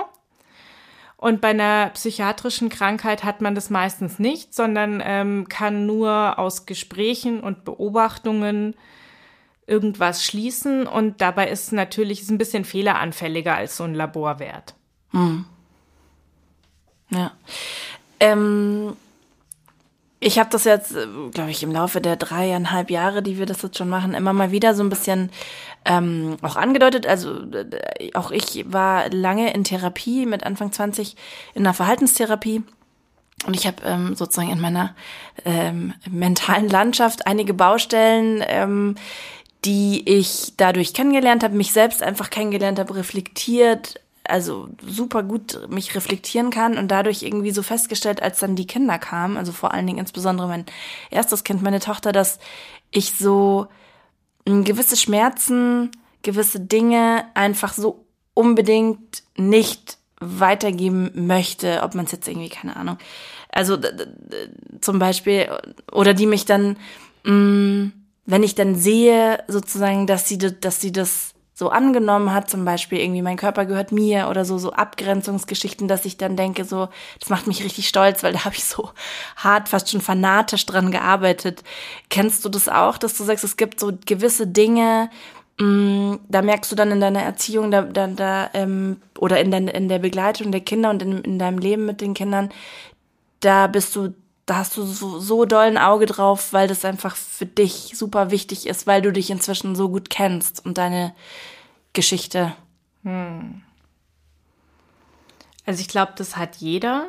Und bei einer psychiatrischen Krankheit hat man das meistens nicht, sondern ähm, kann nur aus Gesprächen und Beobachtungen irgendwas schließen. Und dabei ist natürlich ist ein bisschen fehleranfälliger als so ein Laborwert. Hm. Ja. Ähm, ich habe das jetzt, äh, glaube ich, im Laufe der dreieinhalb Jahre, die wir das jetzt schon machen, immer mal wieder so ein bisschen ähm, auch angedeutet. Also äh, auch ich war lange in Therapie mit Anfang 20 in einer Verhaltenstherapie. Und ich habe ähm, sozusagen in meiner ähm, mentalen Landschaft einige Baustellen, ähm, die ich dadurch kennengelernt habe, mich selbst einfach kennengelernt habe, reflektiert, also super gut mich reflektieren kann und dadurch irgendwie so festgestellt, als dann die Kinder kamen, also vor allen Dingen insbesondere mein erstes Kind, meine Tochter, dass ich so gewisse Schmerzen, gewisse Dinge einfach so unbedingt nicht weitergeben möchte, ob man es jetzt irgendwie, keine Ahnung, also zum Beispiel, oder die mich dann, mh, wenn ich dann sehe, sozusagen, dass sie, dass sie das so angenommen hat, zum Beispiel irgendwie mein Körper gehört mir oder so, so Abgrenzungsgeschichten, dass ich dann denke, so, das macht mich richtig stolz, weil da habe ich so hart, fast schon fanatisch dran gearbeitet. Kennst du das auch, dass du sagst, es gibt so gewisse Dinge, mh, mm, da merkst du dann in deiner Erziehung da, da, da, ähm, oder in, dein, in der Begleitung der Kinder und in, in deinem Leben mit den Kindern, da bist du da hast du so, so doll ein Auge drauf, weil das einfach für dich super wichtig ist, weil du dich inzwischen so gut kennst und deine Geschichte. Hm. Also ich glaube, das hat jeder.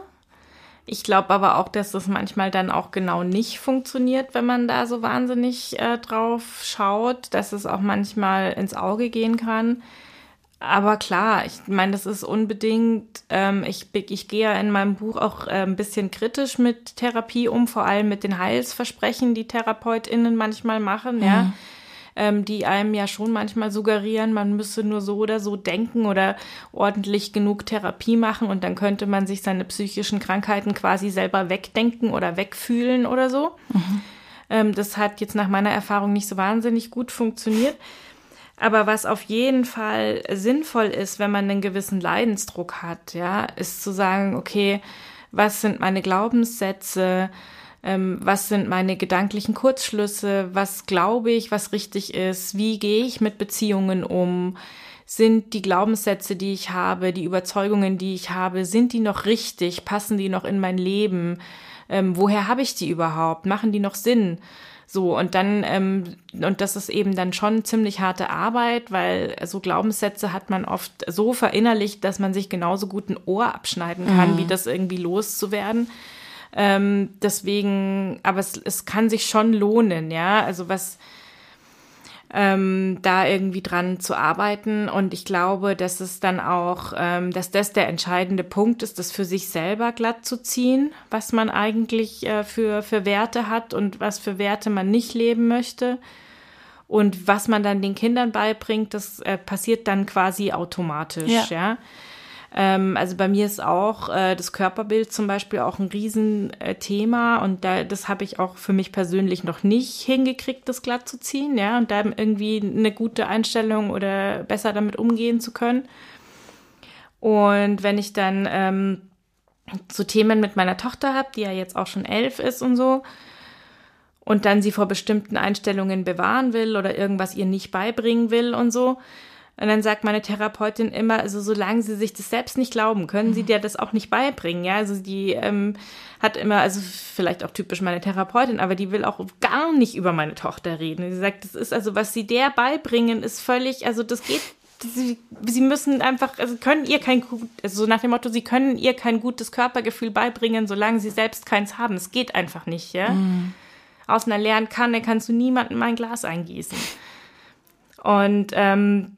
Ich glaube aber auch, dass das manchmal dann auch genau nicht funktioniert, wenn man da so wahnsinnig äh, drauf schaut, dass es auch manchmal ins Auge gehen kann. Aber klar, ich meine, das ist unbedingt, ähm, ich, ich gehe ja in meinem Buch auch äh, ein bisschen kritisch mit Therapie um, vor allem mit den Heilsversprechen, die TherapeutInnen manchmal machen, mhm. ja. Ähm, die einem ja schon manchmal suggerieren, man müsse nur so oder so denken oder ordentlich genug Therapie machen und dann könnte man sich seine psychischen Krankheiten quasi selber wegdenken oder wegfühlen oder so. Mhm. Ähm, das hat jetzt nach meiner Erfahrung nicht so wahnsinnig gut funktioniert. Aber was auf jeden Fall sinnvoll ist, wenn man einen gewissen Leidensdruck hat, ja, ist zu sagen, okay, was sind meine Glaubenssätze, ähm, was sind meine gedanklichen Kurzschlüsse, was glaube ich, was richtig ist, wie gehe ich mit Beziehungen um, sind die Glaubenssätze, die ich habe, die Überzeugungen, die ich habe, sind die noch richtig, passen die noch in mein Leben, ähm, woher habe ich die überhaupt, machen die noch Sinn? So, und dann, ähm, und das ist eben dann schon ziemlich harte Arbeit, weil so Glaubenssätze hat man oft so verinnerlicht, dass man sich genauso gut ein Ohr abschneiden kann, mhm. wie das irgendwie loszuwerden. Ähm, deswegen, aber es, es kann sich schon lohnen, ja. Also was, ähm, da irgendwie dran zu arbeiten. Und ich glaube, dass es dann auch, ähm, dass das der entscheidende Punkt ist, das für sich selber glatt zu ziehen, was man eigentlich äh, für, für Werte hat und was für Werte man nicht leben möchte. Und was man dann den Kindern beibringt, das äh, passiert dann quasi automatisch, ja. ja? Ähm, also bei mir ist auch äh, das Körperbild zum Beispiel auch ein Riesenthema und da, das habe ich auch für mich persönlich noch nicht hingekriegt, das glatt zu ziehen, ja, und da irgendwie eine gute Einstellung oder besser damit umgehen zu können. Und wenn ich dann ähm, so Themen mit meiner Tochter habe, die ja jetzt auch schon elf ist und so, und dann sie vor bestimmten Einstellungen bewahren will oder irgendwas ihr nicht beibringen will und so, und dann sagt meine Therapeutin immer, also solange sie sich das selbst nicht glauben, können sie mhm. dir das auch nicht beibringen. Ja, also die ähm, hat immer, also vielleicht auch typisch meine Therapeutin, aber die will auch gar nicht über meine Tochter reden. Sie sagt, das ist also, was sie der beibringen, ist völlig, also das geht Sie, sie, müssen einfach, also können ihr kein gut, also so nach dem Motto, sie können ihr kein gutes Körpergefühl beibringen, solange sie selbst keins haben. Es geht einfach nicht, ja. Mm. Aus einer leeren Kanne kannst du niemandem ein Glas eingießen. Und ähm,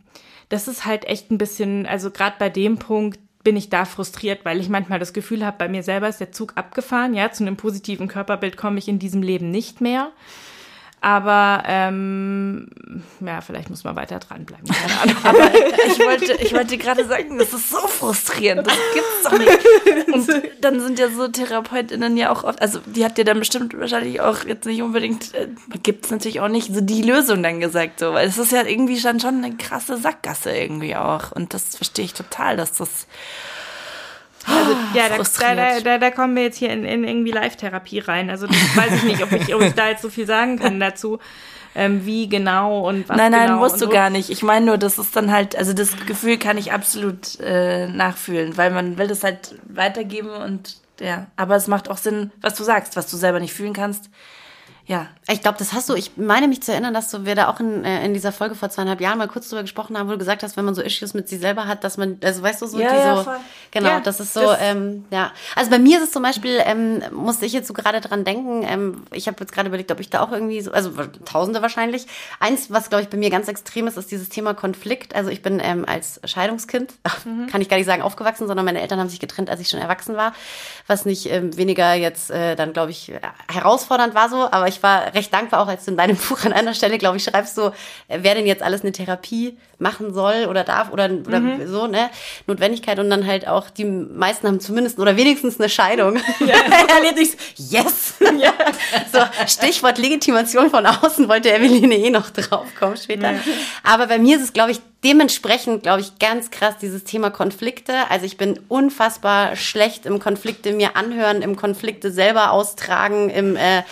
das ist halt echt ein bisschen, also gerade bei dem Punkt bin ich da frustriert, weil ich manchmal das Gefühl habe, bei mir selber ist der Zug abgefahren. Ja, zu einem positiven Körperbild komme ich in diesem Leben nicht mehr. Aber ähm, ja, vielleicht muss man weiter dranbleiben. Keine Ahnung. <laughs> Aber ich wollte, ich wollte gerade sagen, das ist so frustrierend. Das gibt's doch nicht. Und dann sind ja so TherapeutInnen ja auch oft, also die hat dir dann bestimmt wahrscheinlich auch jetzt nicht unbedingt, äh, gibt's natürlich auch nicht so die Lösung dann gesagt, so, weil es ist ja irgendwie schon, schon eine krasse Sackgasse irgendwie auch. Und das verstehe ich total, dass das Also, ja, da, da, da, da kommen wir jetzt hier in, in irgendwie Live-Therapie rein. Also das weiß ich nicht, ob ich, ob ich da jetzt so viel sagen kann dazu, ähm, wie genau und was Nein, nein, genau musst du so. gar nicht. Ich meine nur, das ist dann halt, also das Gefühl kann ich absolut äh, nachfühlen, weil man will das halt weitergeben und ja, aber es macht auch Sinn, was du sagst, was du selber nicht fühlen kannst. Ja, Ich glaube, das hast du. Ich meine mich zu erinnern, dass du, wir da auch in, äh, in dieser Folge vor zweieinhalb Jahren mal kurz drüber gesprochen haben, wo du gesagt hast, wenn man so Issues mit sich selber hat, dass man, also weißt du, so Ja, die ja, so, voll. genau, Ja, das ist so, das- ähm, ja. Also bei mir ist es zum Beispiel, ähm, musste ich jetzt so gerade dran denken, ähm, ich habe jetzt gerade überlegt, ob ich da auch irgendwie so, also Tausende wahrscheinlich. Eins, was glaube ich bei mir ganz extrem ist, ist dieses Thema Konflikt. Also ich bin ähm, als Scheidungskind, <laughs> kann ich gar nicht sagen aufgewachsen, sondern meine Eltern haben sich getrennt, als ich schon erwachsen war, was nicht ähm, weniger jetzt äh, dann, glaube ich, äh, herausfordernd war so, aber ich war recht dankbar auch, als du in deinem <laughs> Buch an einer Stelle, glaube ich, schreibst so, äh, wer denn jetzt alles eine Therapie machen soll oder darf oder, oder so, ne, Notwendigkeit und dann halt auch, die meisten haben zumindest oder wenigstens eine Scheidung. Ja. <laughs> Erlebt ich yes! <laughs> so, Stichwort Legitimation von außen wollte Eveline eh noch draufkommen später. Aber bei mir ist es, glaube ich, dementsprechend, glaube ich, ganz krass dieses Thema Konflikte. Also ich bin unfassbar schlecht im Konflikte mir anhören, im Konflikte selber austragen, im äh,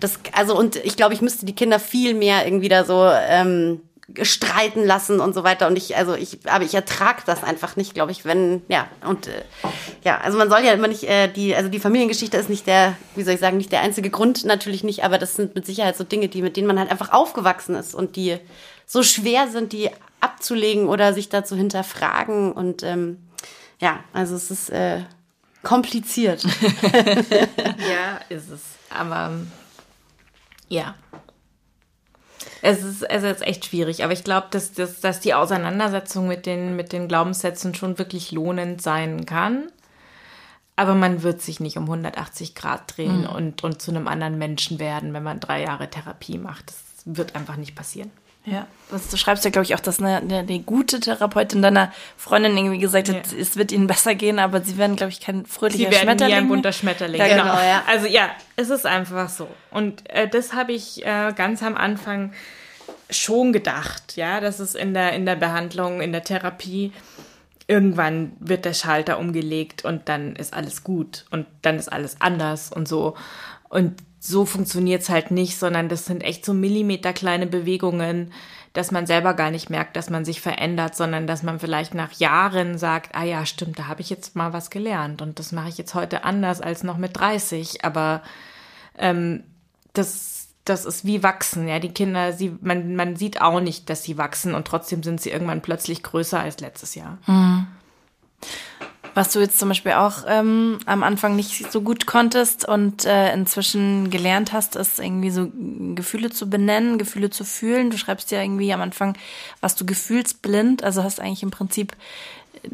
das also und ich glaube, ich müsste die Kinder viel mehr irgendwie da so ähm, streiten lassen und so weiter und ich also ich aber ich ertrag das einfach nicht glaube ich wenn ja und äh, ja also man soll ja immer nicht äh, die also die Familiengeschichte ist nicht der wie soll ich sagen nicht der einzige Grund natürlich nicht aber das sind mit Sicherheit so Dinge die mit denen man halt einfach aufgewachsen ist und die so schwer sind die abzulegen oder sich da zu hinterfragen und ähm, ja also es ist äh, kompliziert <laughs> <laughs> Ja, ist es. Aber ja. Es ist, es ist echt schwierig, aber ich glaube, dass, dass, dass die Auseinandersetzung mit den, mit den Glaubenssätzen schon wirklich lohnend sein kann. Aber man wird sich nicht um 180 Grad drehen und, und zu einem anderen Menschen werden, wenn man drei Jahre Therapie macht. Das wird einfach nicht passieren. Ja, das, du schreibst ja, glaube ich, auch, dass eine, eine, eine gute Therapeutin deiner Freundin irgendwie gesagt hat, es wird ihnen besser gehen, aber sie werden, glaube ich, kein fröhlicher Sie werden Schmetterling. nie ein bunter Schmetterling. Ja, genau. genau, ja. Also ja, es ist einfach so. Und äh, das habe ich äh, ganz am Anfang schon gedacht, ja, dass es in der, in der Behandlung, in der Therapie, irgendwann wird der Schalter umgelegt und dann ist alles gut und dann ist alles anders und so. Und so funktioniert es halt nicht, sondern das sind echt so Millimeter kleine Bewegungen, dass man selber gar nicht merkt, dass man sich verändert, sondern dass man vielleicht nach Jahren sagt, ah ja, stimmt, da habe ich jetzt mal was gelernt und das mache ich jetzt heute anders als noch mit 30. Aber ähm, das, das ist wie wachsen, ja. Die Kinder, sie, man, man sieht auch nicht, dass sie wachsen und trotzdem sind sie irgendwann plötzlich größer als letztes Jahr. Was du jetzt zum Beispiel auch ähm, am Anfang nicht so gut konntest und äh, inzwischen gelernt hast, ist irgendwie so Gefühle zu benennen, Gefühle zu fühlen. Du schreibst ja irgendwie am Anfang, was du gefühlsblind, also hast eigentlich im Prinzip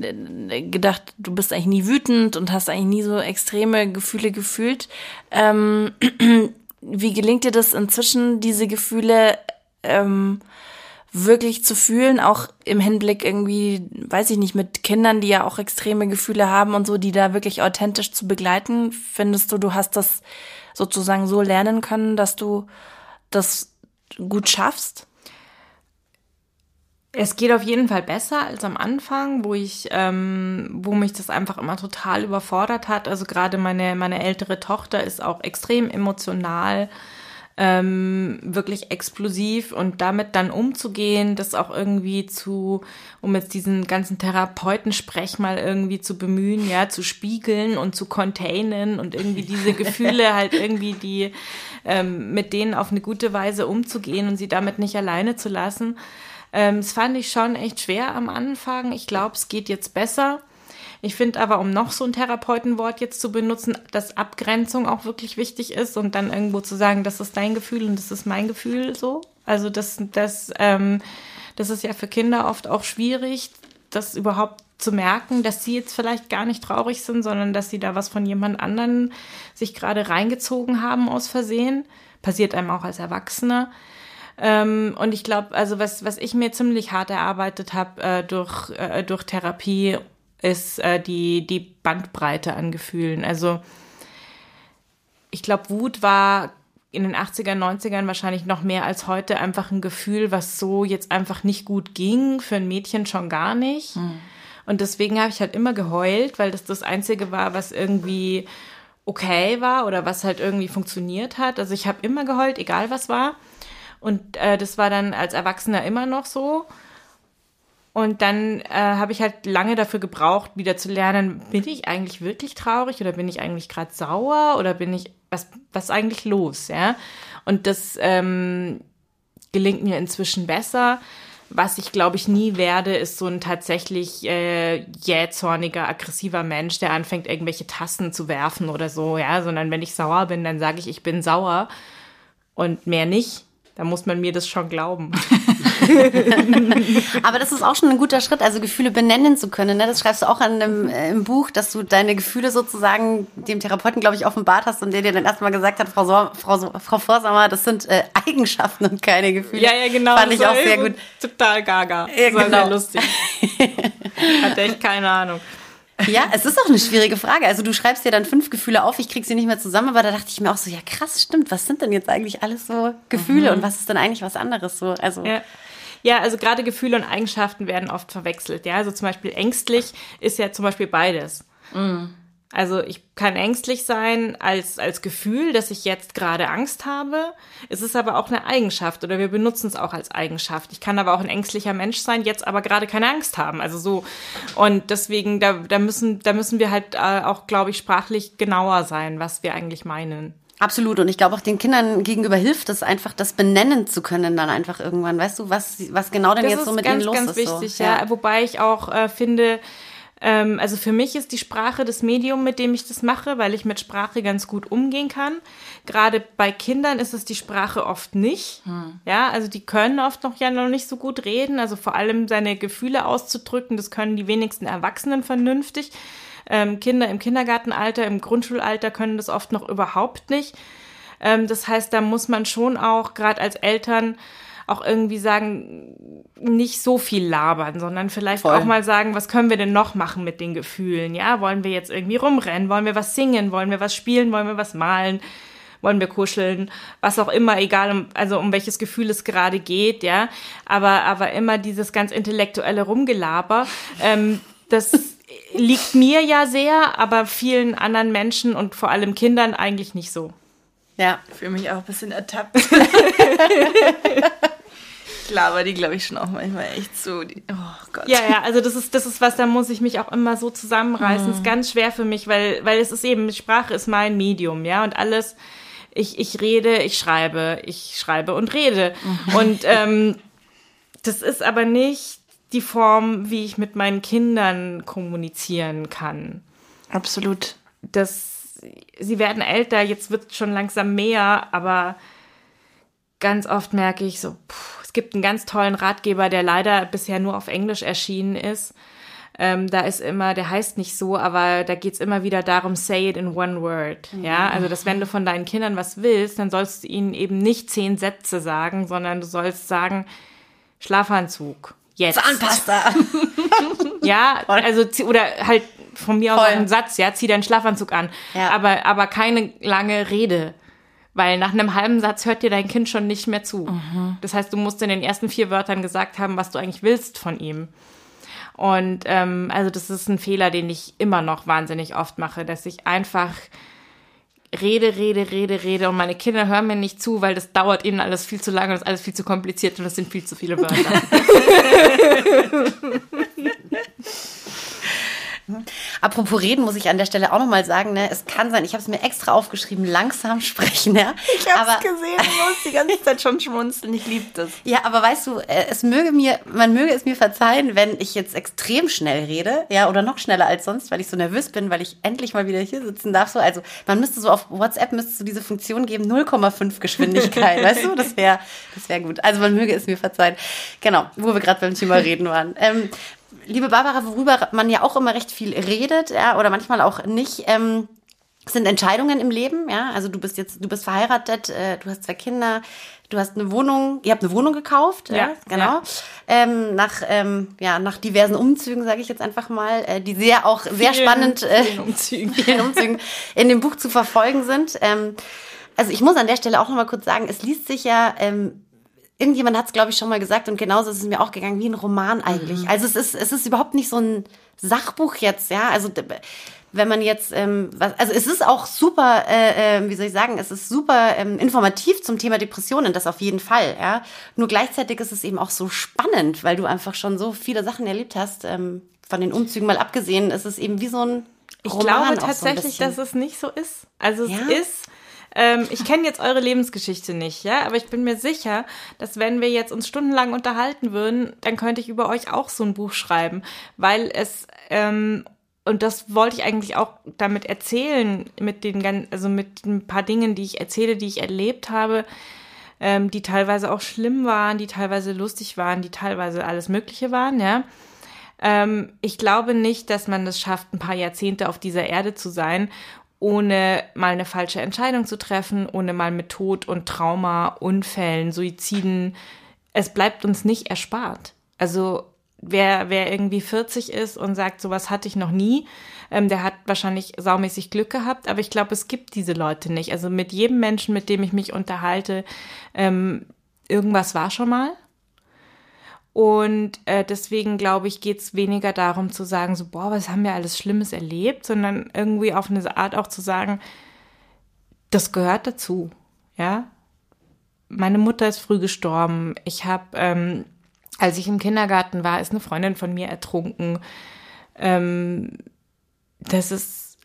äh, gedacht, du bist eigentlich nie wütend und hast eigentlich nie so extreme Gefühle gefühlt. Ähm, <clears throat> wie gelingt dir das inzwischen, diese Gefühle ähm, wirklich zu fühlen, auch im Hinblick irgendwie, weiß ich nicht, mit Kindern, die ja auch extreme Gefühle haben und so, die da wirklich authentisch zu begleiten? Findest du, du hast das sozusagen so lernen können, dass du das gut schaffst? Es geht auf jeden Fall besser als am Anfang, wo ich, ähm, wo mich das einfach immer total überfordert hat. Also gerade meine, meine ältere Tochter ist auch extrem emotional, ähm, wirklich explosiv und damit dann umzugehen, das auch irgendwie zu, um jetzt diesen ganzen Therapeutensprech mal irgendwie zu bemühen, ja, zu spiegeln und zu containen und irgendwie diese Gefühle <laughs> halt irgendwie die, ähm, mit denen auf eine gute Weise umzugehen und sie damit nicht alleine zu lassen. Ähm, das fand ich schon echt schwer am Anfang. Ich glaube, es geht jetzt besser. Ich finde aber, um noch so ein Therapeutenwort jetzt zu benutzen, dass Abgrenzung auch wirklich wichtig ist und dann irgendwo zu sagen, das ist dein Gefühl und das ist mein Gefühl so. Also das, das, ähm, das ist ja für Kinder oft auch schwierig, das überhaupt zu merken, dass sie jetzt vielleicht gar nicht traurig sind, sondern dass sie da was von jemand anderen sich gerade reingezogen haben aus Versehen. Passiert einem auch als Erwachsener. Ähm, und ich glaube, also was, was ich mir ziemlich hart erarbeitet habe äh, durch, äh, durch Therapie, ist äh, die, die Bandbreite an Gefühlen. Also ich glaube, Wut war in den 80er, 90ern wahrscheinlich noch mehr als heute einfach ein Gefühl, was so jetzt einfach nicht gut ging, für ein Mädchen schon gar nicht. Mhm. Und deswegen habe ich halt immer geheult, weil das das Einzige war, was irgendwie okay war oder was halt irgendwie funktioniert hat. Also ich habe immer geheult, egal was war. Und äh, das war dann als Erwachsener immer noch so. Und dann äh, habe ich halt lange dafür gebraucht, wieder zu lernen, bin ich eigentlich wirklich traurig oder bin ich eigentlich gerade sauer oder bin ich, was, was eigentlich los, ja? Und das ähm, gelingt mir inzwischen besser. Was ich, glaube ich, nie werde, ist so ein tatsächlich äh, jähzorniger, aggressiver Mensch, der anfängt, irgendwelche Tassen zu werfen oder so, ja, sondern wenn ich sauer bin, dann sage ich, ich bin sauer und mehr nicht. Da muss man mir das schon glauben. <laughs> <laughs> Aber das ist auch schon ein guter Schritt, also Gefühle benennen zu können. Ne? Das schreibst du auch an dem, äh, im Buch, dass du deine Gefühle sozusagen dem Therapeuten, glaube ich, offenbart hast und der dir dann erstmal gesagt hat, Frau, so Frau, so Frau Vorsammer, das sind äh, <laughs> Eigenschaften und keine Gefühle. Ja, ja, genau. Fand ich auch sehr gut. Total gaga. Ja, das war genau. sehr lustig. <laughs> Hatte echt keine Ahnung. Ja, es ist auch eine schwierige Frage. Also du schreibst dir dann fünf Gefühle auf, ich krieg sie nicht mehr zusammen, aber da dachte ich mir auch so, ja krass, stimmt, was sind denn jetzt eigentlich alles so Gefühle und was ist denn eigentlich was anderes so? Also Ja. Ja, also gerade Gefühle und Eigenschaften werden oft verwechselt. Ja, also zum Beispiel ängstlich ist ja zum Beispiel beides. Also ich kann ängstlich sein als, als Gefühl, dass ich jetzt gerade Angst habe. Es ist aber auch eine Eigenschaft oder wir benutzen es auch als Eigenschaft. Ich kann aber auch ein ängstlicher Mensch sein, jetzt aber gerade keine Angst haben. Also so. Und deswegen, da, da, müssen, da müssen wir halt äh, auch, glaube ich, sprachlich genauer sein, was wir eigentlich meinen. Absolut. Und ich glaube auch den Kindern gegenüber hilft es einfach, das benennen zu können dann einfach irgendwann. Weißt du, was, was genau denn Das jetzt ist so mit ganz, ihnen los ganz ist? wichtig, so. ja. Wobei ich auch äh, finde, ähm, also für mich ist die Sprache das Medium, mit dem ich das mache, weil ich mit Sprache ganz gut umgehen kann. Gerade bei Kindern ist es die Sprache oft nicht. Ja, also die können oft noch ja noch nicht so gut reden. Also vor allem seine Gefühle auszudrücken, das können die wenigsten Erwachsenen vernünftig. Ähm, Kinder im Kindergartenalter, im Grundschulalter können das oft noch überhaupt nicht. Ähm, das heißt, da muss man schon auch, gerade als Eltern, auch irgendwie sagen, nicht so viel labern, sondern vielleicht Voll. auch mal sagen, was können wir denn noch machen mit den Gefühlen? Ja, wollen wir jetzt irgendwie rumrennen? Wollen wir was singen? Wollen wir was spielen? Wollen wir was malen? Wollen wir kuscheln? Was auch immer, egal, um, also um welches Gefühl es gerade geht, ja. Aber, aber immer dieses ganz intellektuelle Rumgelaber, ähm, das <laughs> liegt mir ja sehr, aber vielen anderen Menschen und vor allem Kindern eigentlich nicht so. Ja. Ich fühle mich auch ein bisschen ertappt. <laughs> ich laber die, glaube ich, schon auch manchmal echt so. Die, oh Gott. Ja, ja, also das ist, das ist was, da muss ich mich auch immer so zusammenreißen. ist ganz schwer für mich, weil, weil es ist eben, Sprache ist mein Medium, ja, und alles, ich, ich rede, ich schreibe, ich schreibe und rede. Und ähm, das ist aber nicht die Form, wie ich mit meinen Kindern kommunizieren kann. Absolut. Das, sie werden älter, jetzt wird schon langsam mehr, aber ganz oft merke ich so, puh, es gibt einen ganz tollen Ratgeber, der leider bisher nur auf Englisch erschienen ist. Ähm, da ist immer, der heißt nicht so, aber da geht's immer wieder darum, say it in one word. Ja, also dass wenn du von deinen Kindern was willst, dann sollst du ihnen eben nicht zehn Sätze sagen, sondern du sollst sagen, Schlafanzug. Jetzt. Zahnpasta. <laughs> Ja, also oder halt von mir aus Voll. einen Satz, ja, zieh deinen Schlafanzug an. Ja. Aber, aber keine lange Rede. Weil nach einem halben Satz hört dir dein Kind schon nicht mehr zu. Das heißt, du musst in den ersten vier Wörtern gesagt haben, was du eigentlich willst von ihm. Und ähm, also das ist ein Fehler, den ich immer noch wahnsinnig oft mache, dass ich einfach rede, rede, rede, rede und meine Kinder hören mir nicht zu, weil das dauert ihnen alles viel zu lange und das ist alles viel zu kompliziert und das sind viel zu viele Wörter. <laughs> Apropos reden, muss ich an der Stelle auch nochmal sagen, ne, es kann sein, ich habe es mir extra aufgeschrieben, langsam sprechen, ja. Ich hab's aber, gesehen, ich muss die ganze Zeit schon schmunzeln. Ich liebe das. Ja, aber weißt du, äh, es möge mir, man möge es mir verzeihen, wenn ich jetzt extrem schnell rede, ja, oder noch schneller als sonst, weil ich so nervös bin, weil ich endlich mal wieder hier sitzen darf. So, also man müsste so auf WhatsApp müsste so diese Funktion geben, 0,5 Geschwindigkeit, <laughs> weißt du? Das wäre, das wäre gut. Also man möge es mir verzeihen. Genau, wo wir gerade beim Thema Reden waren. Ähm, liebe Barbara, worüber man ja auch immer recht viel redet, ja, oder manchmal auch nicht, ähm, sind Entscheidungen im Leben, ja. Also du bist jetzt, du bist verheiratet, äh, du hast zwei Kinder, du hast eine Wohnung, ihr habt eine Wohnung gekauft, ja, Ja, genau. ja. Ähm, nach, ähm, ja, nach diversen Umzügen, sage ich jetzt einfach mal, äh, die sehr auch sehr Vielen, spannend äh, vielen Umzügen. <laughs> vielen Umzügen in dem Buch zu verfolgen sind. Ähm, also ich muss an der Stelle auch noch mal kurz sagen, es liest sich ja ähm, irgendjemand hat es, glaube ich, schon mal gesagt und genauso ist es mir auch gegangen, wie ein Roman eigentlich. Mhm. Also es ist, es ist überhaupt nicht so ein Sachbuch jetzt, ja. Also wenn man jetzt, ähm, was, also es ist auch super, äh, äh, wie soll ich sagen, es ist super ähm, informativ zum Thema Depressionen, das auf jeden Fall, ja. Nur gleichzeitig ist es eben auch so spannend, weil du einfach schon so viele Sachen erlebt hast. Ähm, von den Umzügen mal abgesehen, ist es eben wie so ein Ich Roman glaube auch so ein tatsächlich, bisschen. dass es nicht so ist. Also es Ja? ist. Ähm, ich kenne jetzt eure Lebensgeschichte nicht, ja, aber ich bin mir sicher, dass wenn wir jetzt uns stundenlang unterhalten würden, dann könnte ich über euch auch so ein Buch schreiben, weil es ähm, und das wollte ich eigentlich auch damit erzählen, mit den also mit ein paar Dingen, die ich erzähle, die ich erlebt habe, ähm, die teilweise auch schlimm waren, die teilweise lustig waren, die teilweise alles Mögliche waren, ja. Ähm, ich glaube nicht, dass man es schafft, ein paar Jahrzehnte auf dieser Erde zu sein, ohne mal eine falsche Entscheidung zu treffen, ohne mal mit Tod und Trauma, Unfällen, Suiziden. Es bleibt uns nicht erspart. Also wer, wer irgendwie 40 ist und sagt, sowas hatte ich noch nie, ähm, der hat wahrscheinlich saumäßig Glück gehabt. Aber ich glaube, es gibt diese Leute nicht. Also mit jedem Menschen, mit dem ich mich unterhalte, ähm, irgendwas war schon mal. Und äh, deswegen glaube ich, geht es weniger darum zu sagen, so, boah, was haben wir alles Schlimmes erlebt, sondern irgendwie auf eine Art auch zu sagen, das gehört dazu. Ja. Meine Mutter ist früh gestorben. Ich habe, ähm, als ich im Kindergarten war, ist eine Freundin von mir ertrunken. Ähm, das ist,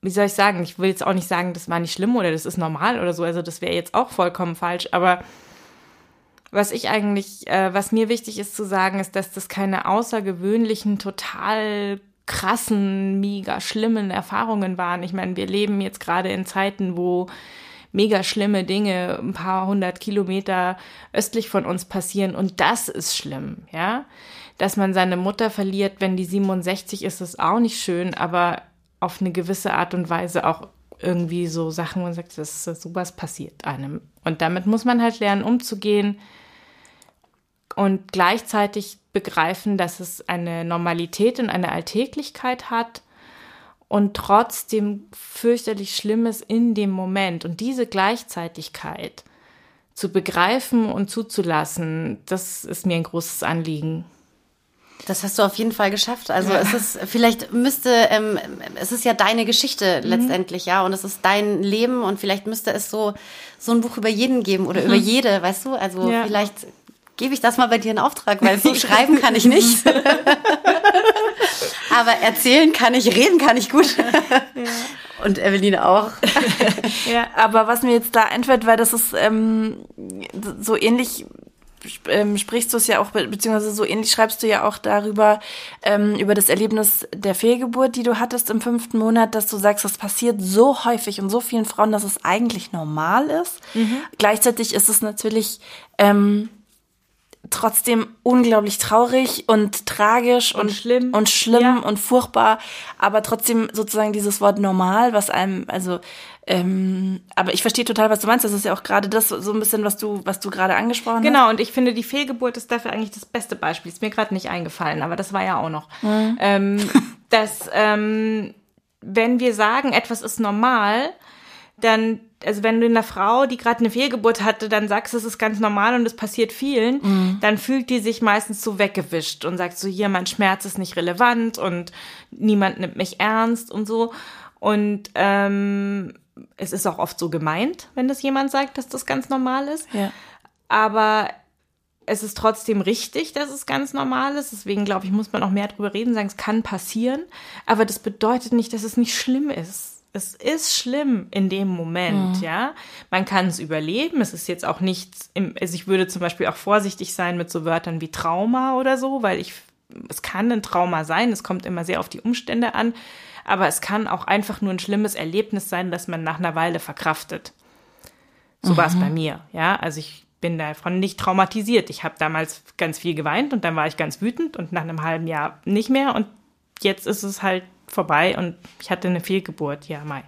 wie soll ich sagen? Ich will jetzt auch nicht sagen, das war nicht schlimm oder das ist normal oder so. Also das wäre jetzt auch vollkommen falsch. Aber was ich eigentlich, äh, was mir wichtig ist zu sagen, ist, dass das keine außergewöhnlichen, total krassen, mega schlimmen Erfahrungen waren. Ich meine, wir leben jetzt gerade in Zeiten, wo mega schlimme Dinge ein paar hundert Kilometer östlich von uns passieren und das ist schlimm, ja. Dass man seine Mutter verliert, wenn die 67 ist, ist auch nicht schön, aber auf eine gewisse Art und Weise auch irgendwie so Sachen, wo man sagt, das, das, sowas passiert einem. Und damit muss man halt lernen, umzugehen und gleichzeitig begreifen, dass es eine Normalität und eine Alltäglichkeit hat und trotzdem fürchterlich Schlimmes in dem Moment. Und diese Gleichzeitigkeit zu begreifen und zuzulassen, das ist mir ein großes Anliegen. Das hast du auf jeden Fall geschafft. Also es ist, vielleicht müsste, ähm, es ist ja deine Geschichte Mhm. letztendlich, ja, und es ist dein Leben und vielleicht müsste es so, so ein Buch über jeden geben oder über jede, weißt du? Also Mhm. Ja. vielleicht gebe ich das mal bei dir in Auftrag, weil so schreiben kann ich nicht. <laughs> Aber erzählen kann ich, reden kann ich gut. Und Eveline auch. Ja, Aber was mir jetzt da einfällt, weil das ist ähm, so ähnlich ähm, sprichst du es ja auch, be- beziehungsweise so ähnlich schreibst du ja auch darüber, ähm, über das Erlebnis der Fehlgeburt, die du hattest im fünften Monat, dass du sagst, das passiert so häufig und so vielen Frauen, dass es eigentlich normal ist. Gleichzeitig ist es natürlich ähm, trotzdem unglaublich traurig und tragisch und, schlimm. und schlimm Ja. und furchtbar, aber trotzdem sozusagen dieses Wort normal, was einem, also, ähm, aber ich verstehe total, was du meinst. Das ist ja auch gerade das so ein bisschen, was du, was du gerade angesprochen hast. Genau, und ich finde, die Fehlgeburt ist dafür eigentlich das beste Beispiel. Ist mir gerade nicht eingefallen, aber das war ja auch noch. Ähm, <laughs> dass, ähm, wenn wir sagen, etwas ist normal, dann, also wenn du einer Frau, die gerade eine Fehlgeburt hatte, dann sagst, es ist ganz normal und es passiert vielen, dann fühlt die sich meistens so weggewischt und sagt so, hier, mein Schmerz ist nicht relevant und niemand nimmt mich ernst und so. Und ähm, es ist auch oft so gemeint, wenn das jemand sagt, dass das ganz normal ist Ja. aber es ist trotzdem richtig, dass es ganz normal ist. Deswegen glaube ich, muss man auch mehr drüber reden, sagen, es kann passieren. Aber das bedeutet nicht, dass es nicht schlimm ist. Es ist schlimm in dem Moment, ja. Man kann es überleben. Es ist jetzt auch nichts, im, also ich würde zum Beispiel auch vorsichtig sein mit so Wörtern wie Trauma oder so, weil ich, es kann ein Trauma sein. Es kommt immer sehr auf die Umstände an. Aber es kann auch einfach nur ein schlimmes Erlebnis sein, das man nach einer Weile verkraftet. So war es bei mir, ja. Also ich bin davon nicht traumatisiert. Ich habe damals ganz viel geweint und dann war ich ganz wütend und nach einem halben Jahr nicht mehr und jetzt ist es halt vorbei und ich hatte eine Fehlgeburt, ja, Mai.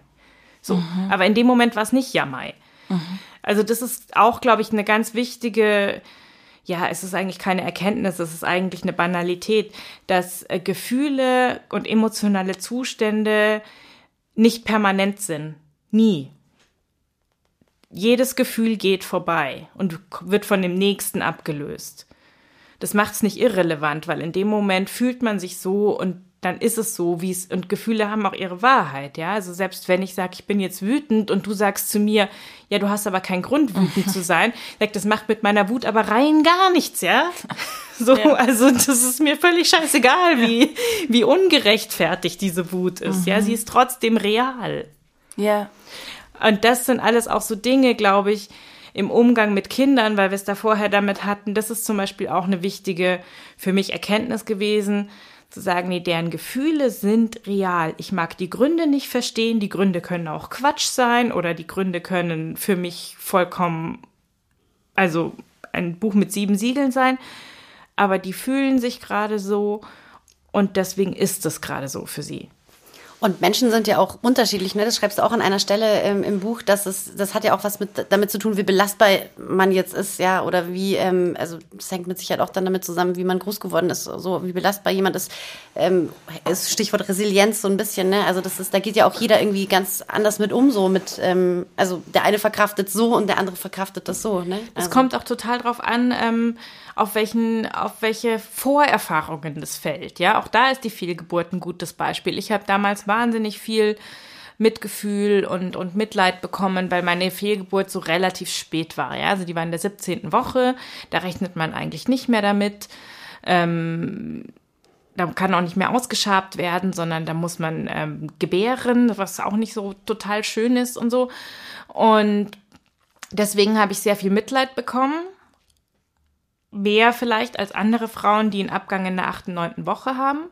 So, mhm. aber in dem Moment war es nicht ja, Mai. Mhm. Also das ist auch, glaube ich, eine ganz wichtige, ja, es ist eigentlich keine Erkenntnis, es ist eigentlich eine Banalität, dass äh, Gefühle und emotionale Zustände nicht permanent sind. Nie. Jedes Gefühl geht vorbei und wird von dem nächsten abgelöst. Das macht es nicht irrelevant, weil in dem Moment fühlt man sich so und dann ist es so, wie es und Gefühle haben auch ihre Wahrheit, ja. Also selbst wenn ich sage, ich bin jetzt wütend und du sagst zu mir, ja, du hast aber keinen Grund wütend zu sein, <laughs> sag, das macht mit meiner Wut aber rein gar nichts, ja. <laughs> So, ja. also das ist mir völlig scheißegal, wie wie ungerechtfertigt diese Wut ist, mhm. ja. Sie ist trotzdem real. Ja. Und das sind alles auch so Dinge, glaube ich, im Umgang mit Kindern, weil wir es da vorher damit hatten. Das ist zum Beispiel auch eine wichtige für mich Erkenntnis gewesen zu sagen, nee, deren Gefühle sind real. Ich mag die Gründe nicht verstehen. Die Gründe können auch Quatsch sein oder die Gründe können für mich vollkommen, also ein Buch mit sieben Siegeln sein. Aber die fühlen sich gerade so und deswegen ist es gerade so für sie. Und Menschen sind ja auch unterschiedlich, ne? Das schreibst du auch an einer Stelle ähm, im Buch, dass es, das hat ja auch was mit, damit zu tun, wie belastbar man jetzt ist, ja, oder wie, ähm, also das hängt mit Sicherheit auch dann damit zusammen, wie man groß geworden ist, so wie belastbar jemand ist, ähm, ist Stichwort Resilienz so ein bisschen, ne? Also das ist, da geht ja auch jeder irgendwie ganz anders mit um, so mit, ähm, also der eine verkraftet so und der andere verkraftet das so, ne? Also. Es kommt auch total drauf an, ähm, auf welchen, auf welche Vorerfahrungen das fällt. Ja, auch da ist die Fehlgeburt ein gutes Beispiel. Ich habe damals wahnsinnig viel Mitgefühl und, und Mitleid bekommen, weil meine Fehlgeburt so relativ spät war. Ja, also die war in der 17. Woche. Da rechnet man eigentlich nicht mehr damit. Ähm, da kann auch nicht mehr ausgeschabt werden, sondern da muss man ähm, gebären, was auch nicht so total schön ist und so. Und deswegen habe ich sehr viel Mitleid bekommen mehr vielleicht als andere Frauen, die einen Abgang in der achten, neunten Woche haben.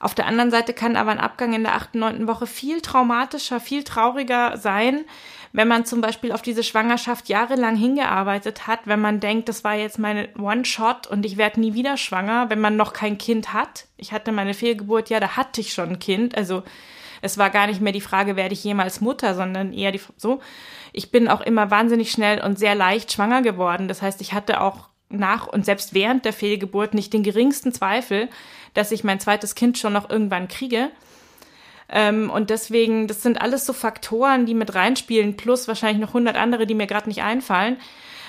Auf der anderen Seite kann aber ein Abgang in der achten, neunten Woche viel traumatischer, viel trauriger sein, wenn man zum Beispiel auf diese Schwangerschaft jahrelang hingearbeitet hat, wenn man denkt, das war jetzt meine One-Shot und ich werde nie wieder schwanger, wenn man noch kein Kind hat. Ich hatte meine Fehlgeburt, ja, da hatte ich schon ein Kind. Also es war gar nicht mehr die Frage, werde ich jemals Mutter, sondern eher die so. Ich bin auch immer wahnsinnig schnell und sehr leicht schwanger geworden. Das heißt, ich hatte auch nach und selbst während der Fehlgeburt nicht den geringsten Zweifel, dass ich mein zweites Kind schon noch irgendwann kriege. Ähm, und deswegen, das sind alles so Faktoren, die mit reinspielen, plus wahrscheinlich noch hundert andere, die mir gerade nicht einfallen,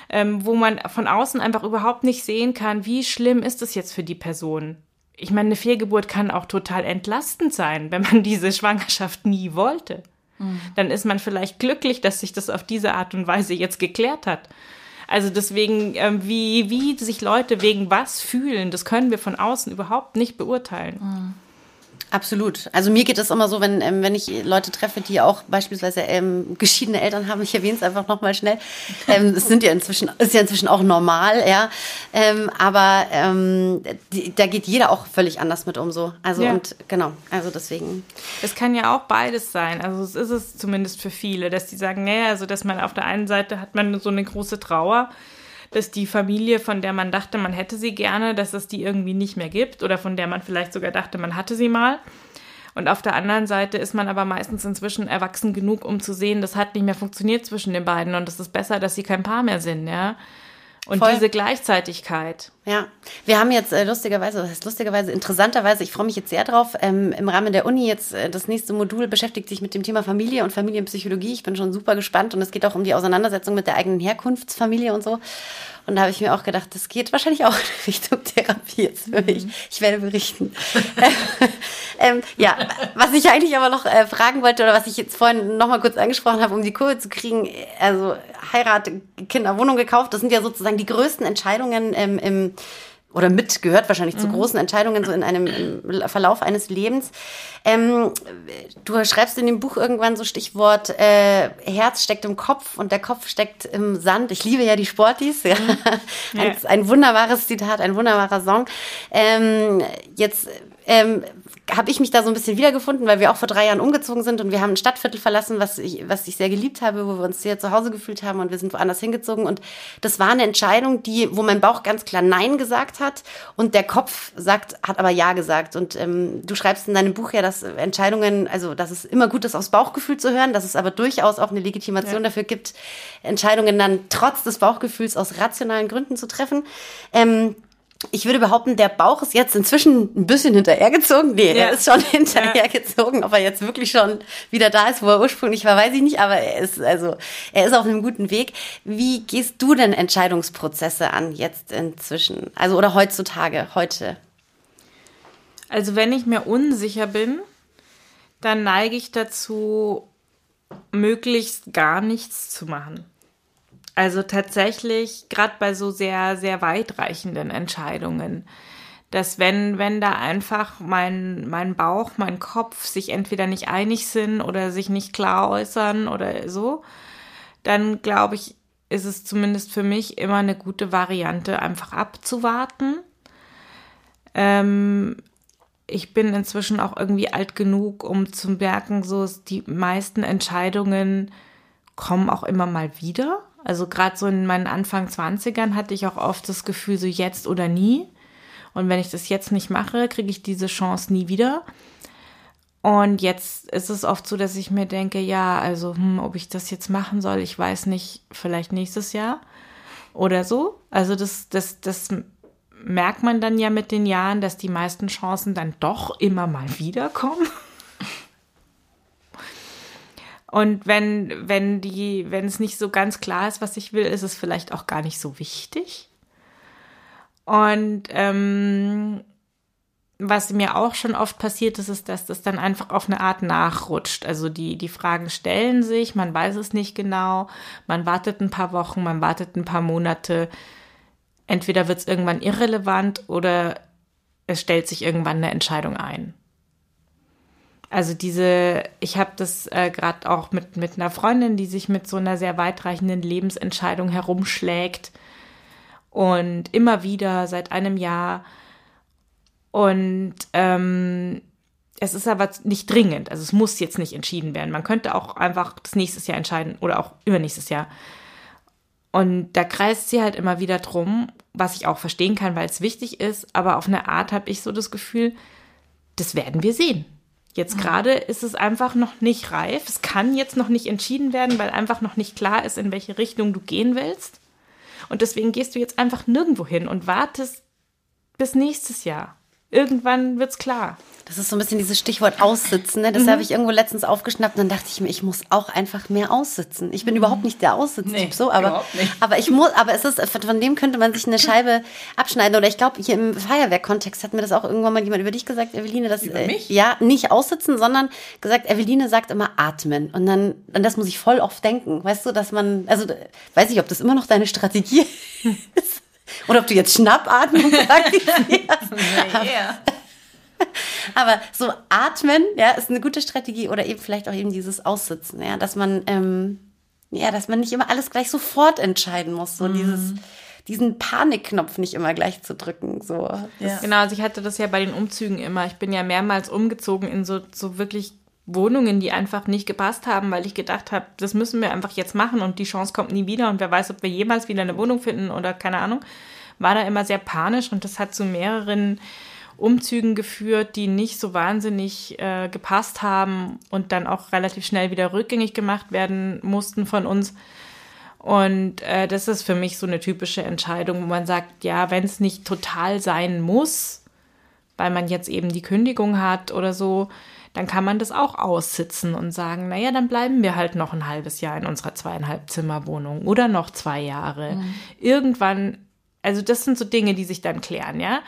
ähm, wo man von außen einfach überhaupt nicht sehen kann, wie schlimm ist es jetzt für die Person. Ich meine, eine Fehlgeburt kann auch total entlastend sein, wenn man <laughs> diese Schwangerschaft nie wollte. Mhm. Dann ist man vielleicht glücklich, dass sich das auf diese Art und Weise jetzt geklärt hat. Also deswegen, ähm, wie, wie sich Leute wegen was fühlen, das können wir von außen überhaupt nicht beurteilen. Mhm. Absolut. Also mir geht es immer so, wenn, ähm, wenn ich Leute treffe, die auch beispielsweise ähm, geschiedene Eltern haben, ich erwähne es einfach nochmal schnell. Ähm, es sind ja inzwischen, ist ja inzwischen auch normal, ja. Ähm, aber ähm, die, da geht jeder auch völlig anders mit um so. Also ja. und genau, also deswegen. Es kann ja auch beides sein. Also es ist es zumindest für viele, dass die sagen, nee, also dass man auf der einen Seite hat man so eine große Trauer dass die Familie, von der man dachte, man hätte sie gerne, dass es die irgendwie nicht mehr gibt oder von der man vielleicht sogar dachte, man hatte sie mal. Und auf der anderen Seite ist man aber meistens inzwischen erwachsen genug, um zu sehen, das hat nicht mehr funktioniert zwischen den beiden und es ist besser, dass sie kein Paar mehr sind, ja. Und Voll. diese Gleichzeitigkeit. Ja, wir haben jetzt äh, lustigerweise, was heißt lustigerweise, interessanterweise, ich freue mich jetzt sehr drauf, ähm, im Rahmen der Uni jetzt äh, das nächste Modul beschäftigt sich mit dem Thema Familie und Familienpsychologie. Ich bin schon super gespannt und es geht auch um die Auseinandersetzung mit der eigenen Herkunftsfamilie und so. Und da habe ich mir auch gedacht, das geht wahrscheinlich auch <laughs> in Richtung Therapie jetzt für mich. Mhm. Ich werde berichten. <laughs> ähm, ja, was ich eigentlich aber noch äh, fragen wollte oder was ich jetzt vorhin noch mal kurz angesprochen habe, um die Kurve zu kriegen, also Heirat, Kinder, Wohnung gekauft, das sind ja sozusagen die größten Entscheidungen ähm, im oder mit gehört wahrscheinlich mhm. zu großen Entscheidungen so in einem Verlauf eines Lebens. Ähm, du schreibst in dem Buch irgendwann so Stichwort äh, Herz steckt im Kopf und der Kopf steckt im Sand. Ich liebe ja die Sportis. Ja. Mhm. <laughs> Ein, ein, wunderbares Zitat, ein wunderbarer Song. Ähm, jetzt ähm, habe ich mich da so ein bisschen wiedergefunden, weil wir auch vor drei Jahren umgezogen sind und wir haben ein Stadtviertel verlassen, was ich, was ich sehr geliebt habe, wo wir uns sehr zu Hause gefühlt haben und wir sind woanders hingezogen. Und das war eine Entscheidung, die, wo mein Bauch ganz klar Nein gesagt hat und der Kopf sagt, hat aber Ja gesagt. Und ähm, du schreibst in deinem Buch ja, dass Entscheidungen, also dass es immer gut ist, aufs Bauchgefühl zu hören, dass es aber durchaus auch eine Legitimation ja. dafür gibt, Entscheidungen dann trotz des Bauchgefühls aus rationalen Gründen zu treffen. Ähm, ich würde behaupten, der Bauch ist jetzt inzwischen ein bisschen hinterhergezogen. Nee, ja. er ist schon <laughs> hinterhergezogen. Ob er jetzt wirklich schon wieder da ist, wo er ursprünglich war, weiß ich nicht. Aber er ist, also, er ist auf einem guten Weg. Wie gehst du denn Entscheidungsprozesse an jetzt inzwischen? Also, oder heutzutage, heute? Also, wenn ich mir unsicher bin, dann neige ich dazu, möglichst gar nichts zu machen. Also tatsächlich, gerade bei so sehr, sehr weitreichenden Entscheidungen, dass wenn, wenn da einfach mein, mein Bauch, mein Kopf sich entweder nicht einig sind oder sich nicht klar äußern oder so, dann glaube ich, ist es zumindest für mich immer eine gute Variante, einfach abzuwarten. Ähm, ich bin inzwischen auch irgendwie alt genug, um zu merken, so die meisten Entscheidungen kommen auch immer mal wieder. Also gerade so in meinen Anfang 20ern hatte ich auch oft das Gefühl, so jetzt oder nie. Und wenn ich das jetzt nicht mache, kriege ich diese Chance nie wieder. Und jetzt ist es oft so, dass ich mir denke, ja, also hm, ob ich das jetzt machen soll, ich weiß nicht, vielleicht nächstes Jahr oder so. Also das, das, das merkt man dann ja mit den Jahren, dass die meisten Chancen dann doch immer mal wiederkommen. Und wenn, wenn die, wenn es nicht so ganz klar ist, was ich will, ist es vielleicht auch gar nicht so wichtig. Und ähm, was mir auch schon oft passiert ist, ist, dass das dann einfach auf eine Art nachrutscht. Also die, die Fragen stellen sich, man weiß es nicht genau, man wartet ein paar Wochen, man wartet ein paar Monate. Entweder wird es irgendwann irrelevant oder es stellt sich irgendwann eine Entscheidung ein. Also diese, ich habe das äh, gerade auch mit, mit einer Freundin, die sich mit so einer sehr weitreichenden Lebensentscheidung herumschlägt und immer wieder seit einem Jahr. Und ähm, es ist aber nicht dringend, also es muss jetzt nicht entschieden werden. Man könnte auch einfach das nächstes Jahr entscheiden oder auch übernächstes Jahr. Und da kreist sie halt immer wieder drum, was ich auch verstehen kann, weil es wichtig ist, aber auf eine Art habe ich so das Gefühl, das werden wir sehen. Jetzt gerade ist es einfach noch nicht reif. Es kann jetzt noch nicht entschieden werden, weil einfach noch nicht klar ist, in welche Richtung du gehen willst. Und deswegen gehst du jetzt einfach nirgendwo hin und wartest bis nächstes Jahr. Irgendwann wird's klar. Das ist so ein bisschen dieses Stichwort aussitzen. Ne? Das mhm. habe ich irgendwo letztens aufgeschnappt und dann dachte ich mir, ich muss auch einfach mehr aussitzen. Ich bin mhm. überhaupt nicht der Aussitzen, nee, so, aber, aber ich muss, aber es ist, von dem könnte man sich eine Scheibe abschneiden. Oder ich glaube, hier im Feuerwehrkontext hat mir das auch irgendwann mal jemand über dich gesagt, Eveline, dass äh, ja nicht aussitzen, sondern gesagt, Eveline sagt immer atmen. Und dann, an das muss ich voll oft denken. Weißt du, dass man, also weiß ich, ob das immer noch deine Strategie <laughs> ist. Oder ob du jetzt Schnappatmung <laughs> praktisierst. nee, <laughs> Aber so atmen, ja, ist eine gute Strategie oder eben vielleicht auch eben dieses Aussitzen, ja, dass man, ähm, ja, dass man nicht immer alles gleich sofort entscheiden muss, so mm. dieses, diesen Panikknopf nicht immer gleich zu drücken, so. Ja. Genau, also ich hatte das ja bei den Umzügen immer. Ich bin ja mehrmals umgezogen in so, so wirklich Wohnungen, die einfach nicht gepasst haben, weil ich gedacht habe, das müssen wir einfach jetzt machen und die Chance kommt nie wieder und wer weiß, ob wir jemals wieder eine Wohnung finden oder keine Ahnung. War da immer sehr panisch und das hat zu mehreren Umzügen geführt, die nicht so wahnsinnig äh, gepasst haben und dann auch relativ schnell wieder rückgängig gemacht werden mussten von uns. Und äh, das ist für mich so eine typische Entscheidung, wo man sagt, ja, wenn es nicht total sein muss, weil man jetzt eben die Kündigung hat oder so, dann kann man das auch aussitzen und sagen, naja, dann bleiben wir halt noch ein halbes Jahr in unserer zweieinhalb Zimmerwohnung oder noch zwei Jahre. Mhm. Irgendwann, also das sind so Dinge, die sich dann klären, ja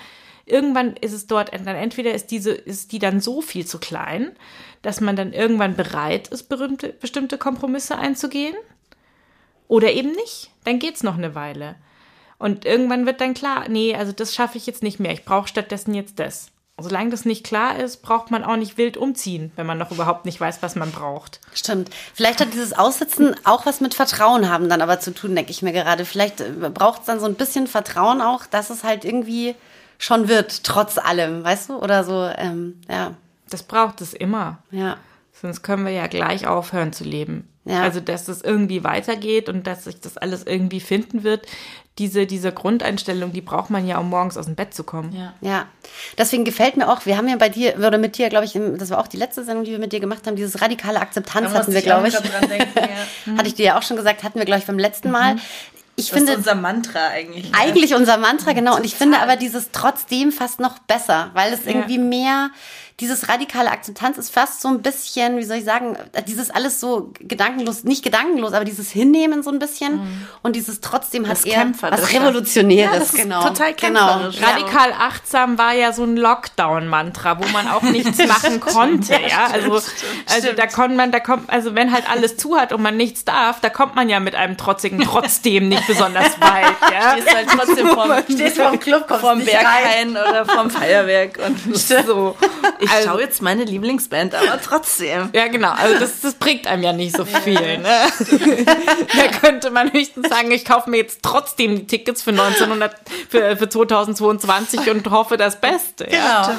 irgendwann ist es dort dann entweder ist diese ist die dann so viel zu klein, dass man dann irgendwann bereit ist, berühmte, bestimmte Kompromisse einzugehen, oder eben nicht. Dann geht's noch eine Weile. Und irgendwann wird dann klar, nee, also das schaffe ich jetzt nicht mehr. Ich brauche stattdessen jetzt das. Solange das nicht klar ist, braucht man auch nicht wild umziehen, wenn man noch überhaupt nicht weiß, was man braucht. Stimmt. Vielleicht hat dieses Aussitzen auch was mit Vertrauen haben dann aber zu tun, denke ich mir gerade. Vielleicht äh, braucht es dann so ein bisschen Vertrauen auch, dass es halt irgendwie schon wird, trotz allem, weißt du? Oder so, ähm, ja. das braucht es immer. Ja. Sonst können wir ja gleich aufhören zu leben. Ja. Also, dass es irgendwie weitergeht und dass sich das alles irgendwie finden wird. Diese, diese Grundeinstellung, die braucht man ja, um morgens aus dem Bett zu kommen. Ja. Ja, deswegen gefällt mir auch, wir haben ja bei dir, oder mit dir, glaube ich, das war auch die letzte Sendung, die wir mit dir gemacht haben, dieses radikale Akzeptanz hatten wir, glaube ich. <laughs> Hatte ich dir ja auch schon gesagt, hatten wir, glaube ich, beim letzten Mal. Ich Das finde, ist unser Mantra eigentlich. eigentlich unser Mantra, genau. Und ich finde aber dieses trotzdem fast noch besser, weil es irgendwie mehr, dieses radikale Akzeptanz ist fast so ein bisschen, wie soll ich sagen, dieses alles so gedankenlos, nicht gedankenlos, aber dieses Hinnehmen so ein bisschen und dieses trotzdem hat Das eher was Revolutionäres, Ja, das ist genau. total genau. kämpferisch. Ja. Radikal achtsam war ja so ein Lockdown-Mantra, wo man auch nichts <laughs> machen konnte. ja, also, also da kommt man, da kommt, also wenn halt alles zu hat und man nichts darf, da kommt man ja mit einem trotzigen trotzdem nicht besonders weit. Ja, Stehst halt trotzdem vorm, Stehst vorm Club, kommst vorm nicht Berghain oder vorm Feuerwerk und so. ich Also- schaue jetzt meine Lieblingsband, aber trotzdem. Ja, genau. Also das, das bringt einem ja nicht so viel. Ne? <laughs> da könnte man höchstens sagen, ich kaufe mir jetzt trotzdem die Tickets für 1900, für, für 2022 und hoffe das Beste. Ja. Genau.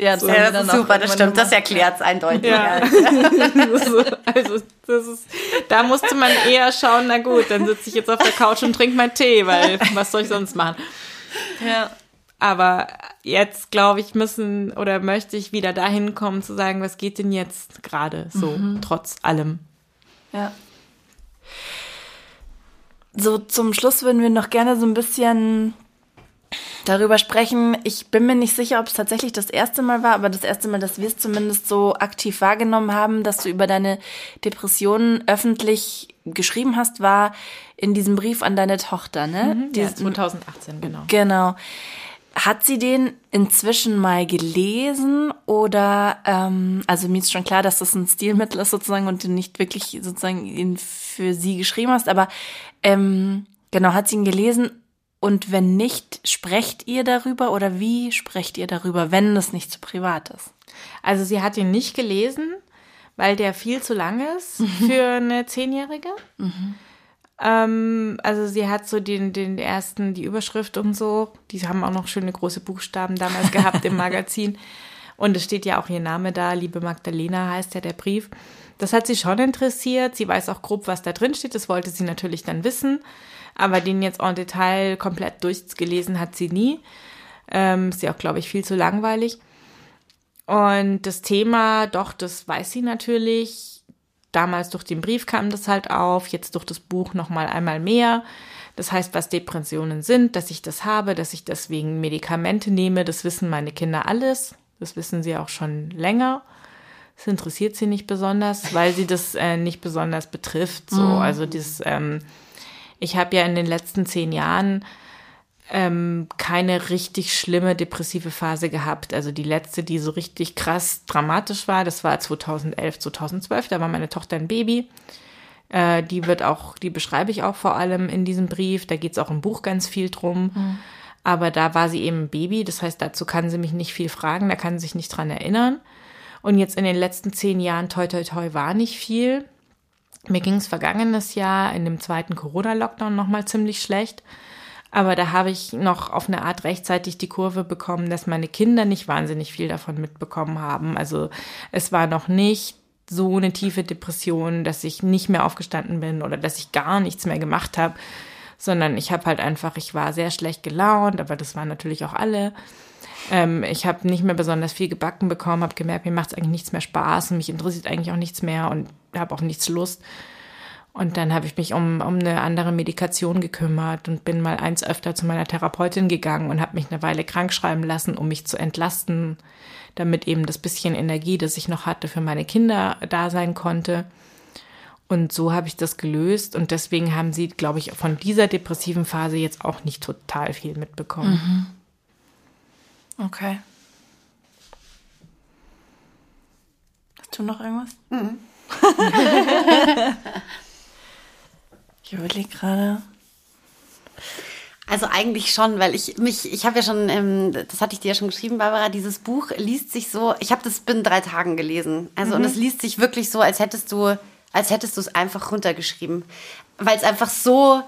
Ja, das, haben Ja, das ist super, das stimmt. Das erklärt es eindeutig. Ja. Ja. <laughs> So, also das ist, da musste man eher schauen, na gut, dann sitze ich jetzt auf der Couch und trinke meinen Tee, weil was soll ich sonst machen? Ja. Aber jetzt, glaube ich, müssen oder möchte ich wieder dahin kommen zu sagen, was geht denn jetzt gerade so, trotz allem. Ja. So zum Schluss würden wir noch gerne so ein bisschen darüber sprechen. Ich bin mir nicht sicher, ob es tatsächlich das erste Mal war, aber das erste Mal, dass wir es zumindest so aktiv wahrgenommen haben, dass du über deine Depressionen öffentlich geschrieben hast, war in diesem Brief an deine Tochter, ne? Ja, Dies- 2018, genau. Genau. Hat sie den inzwischen mal gelesen oder, ähm, also mir ist schon klar, dass das ein Stilmittel ist sozusagen und du nicht wirklich sozusagen ihn für sie geschrieben hast, aber ähm, genau, hat sie ihn gelesen und wenn nicht, sprecht ihr darüber oder wie sprecht ihr darüber, wenn es nicht zu privat ist? Also sie hat ihn nicht gelesen, weil der viel zu lang ist <laughs> für eine Zehnjährige. Ähm, also sie hat so den, den ersten, die Überschrift und so, die haben auch noch schöne große Buchstaben damals gehabt im <laughs> Magazin. Und es steht ja auch ihr Name da, liebe Magdalena heißt ja der Brief. Das hat sie schon interessiert. Sie weiß auch grob, was da drin steht. Das wollte sie natürlich dann wissen. Aber den jetzt en Detail komplett durchgelesen hat sie nie. Ähm, ist ja auch, glaube ich, viel zu langweilig. Und das Thema, doch, das weiß sie natürlich. Damals durch den Brief kam das halt auf, jetzt durch das Buch noch mal einmal mehr. Das heißt, was Depressionen sind, dass ich das habe, dass ich deswegen Medikamente nehme, das wissen meine Kinder alles. Das wissen sie auch schon länger. Das interessiert sie nicht besonders, weil sie das äh, nicht besonders betrifft. So, also das, ähm, ich habe ja in den letzten zehn Jahren ähm, keine richtig schlimme depressive Phase gehabt. Also die letzte, die so richtig krass dramatisch war, das war 2011, 2012. Da war meine Tochter ein Baby. Äh, die wird auch, die beschreibe ich auch vor allem in diesem Brief. Da geht es auch im Buch ganz viel drum. Aber da war sie eben ein Baby. Das heißt, dazu kann sie mich nicht viel fragen. Da kann sie sich nicht dran erinnern. Und jetzt in den letzten zehn Jahren, toi, toi, toi, war nicht viel. Mir ging es vergangenes Jahr in dem zweiten Corona-Lockdown nochmal ziemlich schlecht. Aber da habe ich noch auf eine Art rechtzeitig die Kurve bekommen, dass meine Kinder nicht wahnsinnig viel davon mitbekommen haben. Also es war noch nicht so eine tiefe Depression, dass ich nicht mehr aufgestanden bin oder dass ich gar nichts mehr gemacht habe, sondern ich habe halt einfach, ich war sehr schlecht gelaunt, aber das waren natürlich auch alle. Ähm, ich habe nicht mehr besonders viel gebacken bekommen, habe gemerkt, mir macht es eigentlich nichts mehr Spaß und mich interessiert eigentlich auch nichts mehr und habe auch nichts Lust. Und dann habe ich mich um, um eine andere Medikation gekümmert und bin mal eins öfter zu meiner Therapeutin gegangen und habe mich eine Weile krank schreiben lassen, um mich zu entlasten, damit eben das bisschen Energie, das ich noch hatte, für meine Kinder da sein konnte. Und so habe ich das gelöst und deswegen haben sie, glaube ich, von dieser depressiven Phase jetzt auch nicht total viel mitbekommen. Okay. Hast du noch irgendwas? <laughs> <laughs> ich überlege gerade. Also eigentlich schon, weil ich mich, ich habe ja schon, ähm, das hatte ich dir ja schon geschrieben, Barbara, dieses Buch liest sich so, ich habe das binnen drei Tagen gelesen. Also und es liest sich wirklich so, als hättest du, als hättest du es einfach runtergeschrieben. Weil es einfach so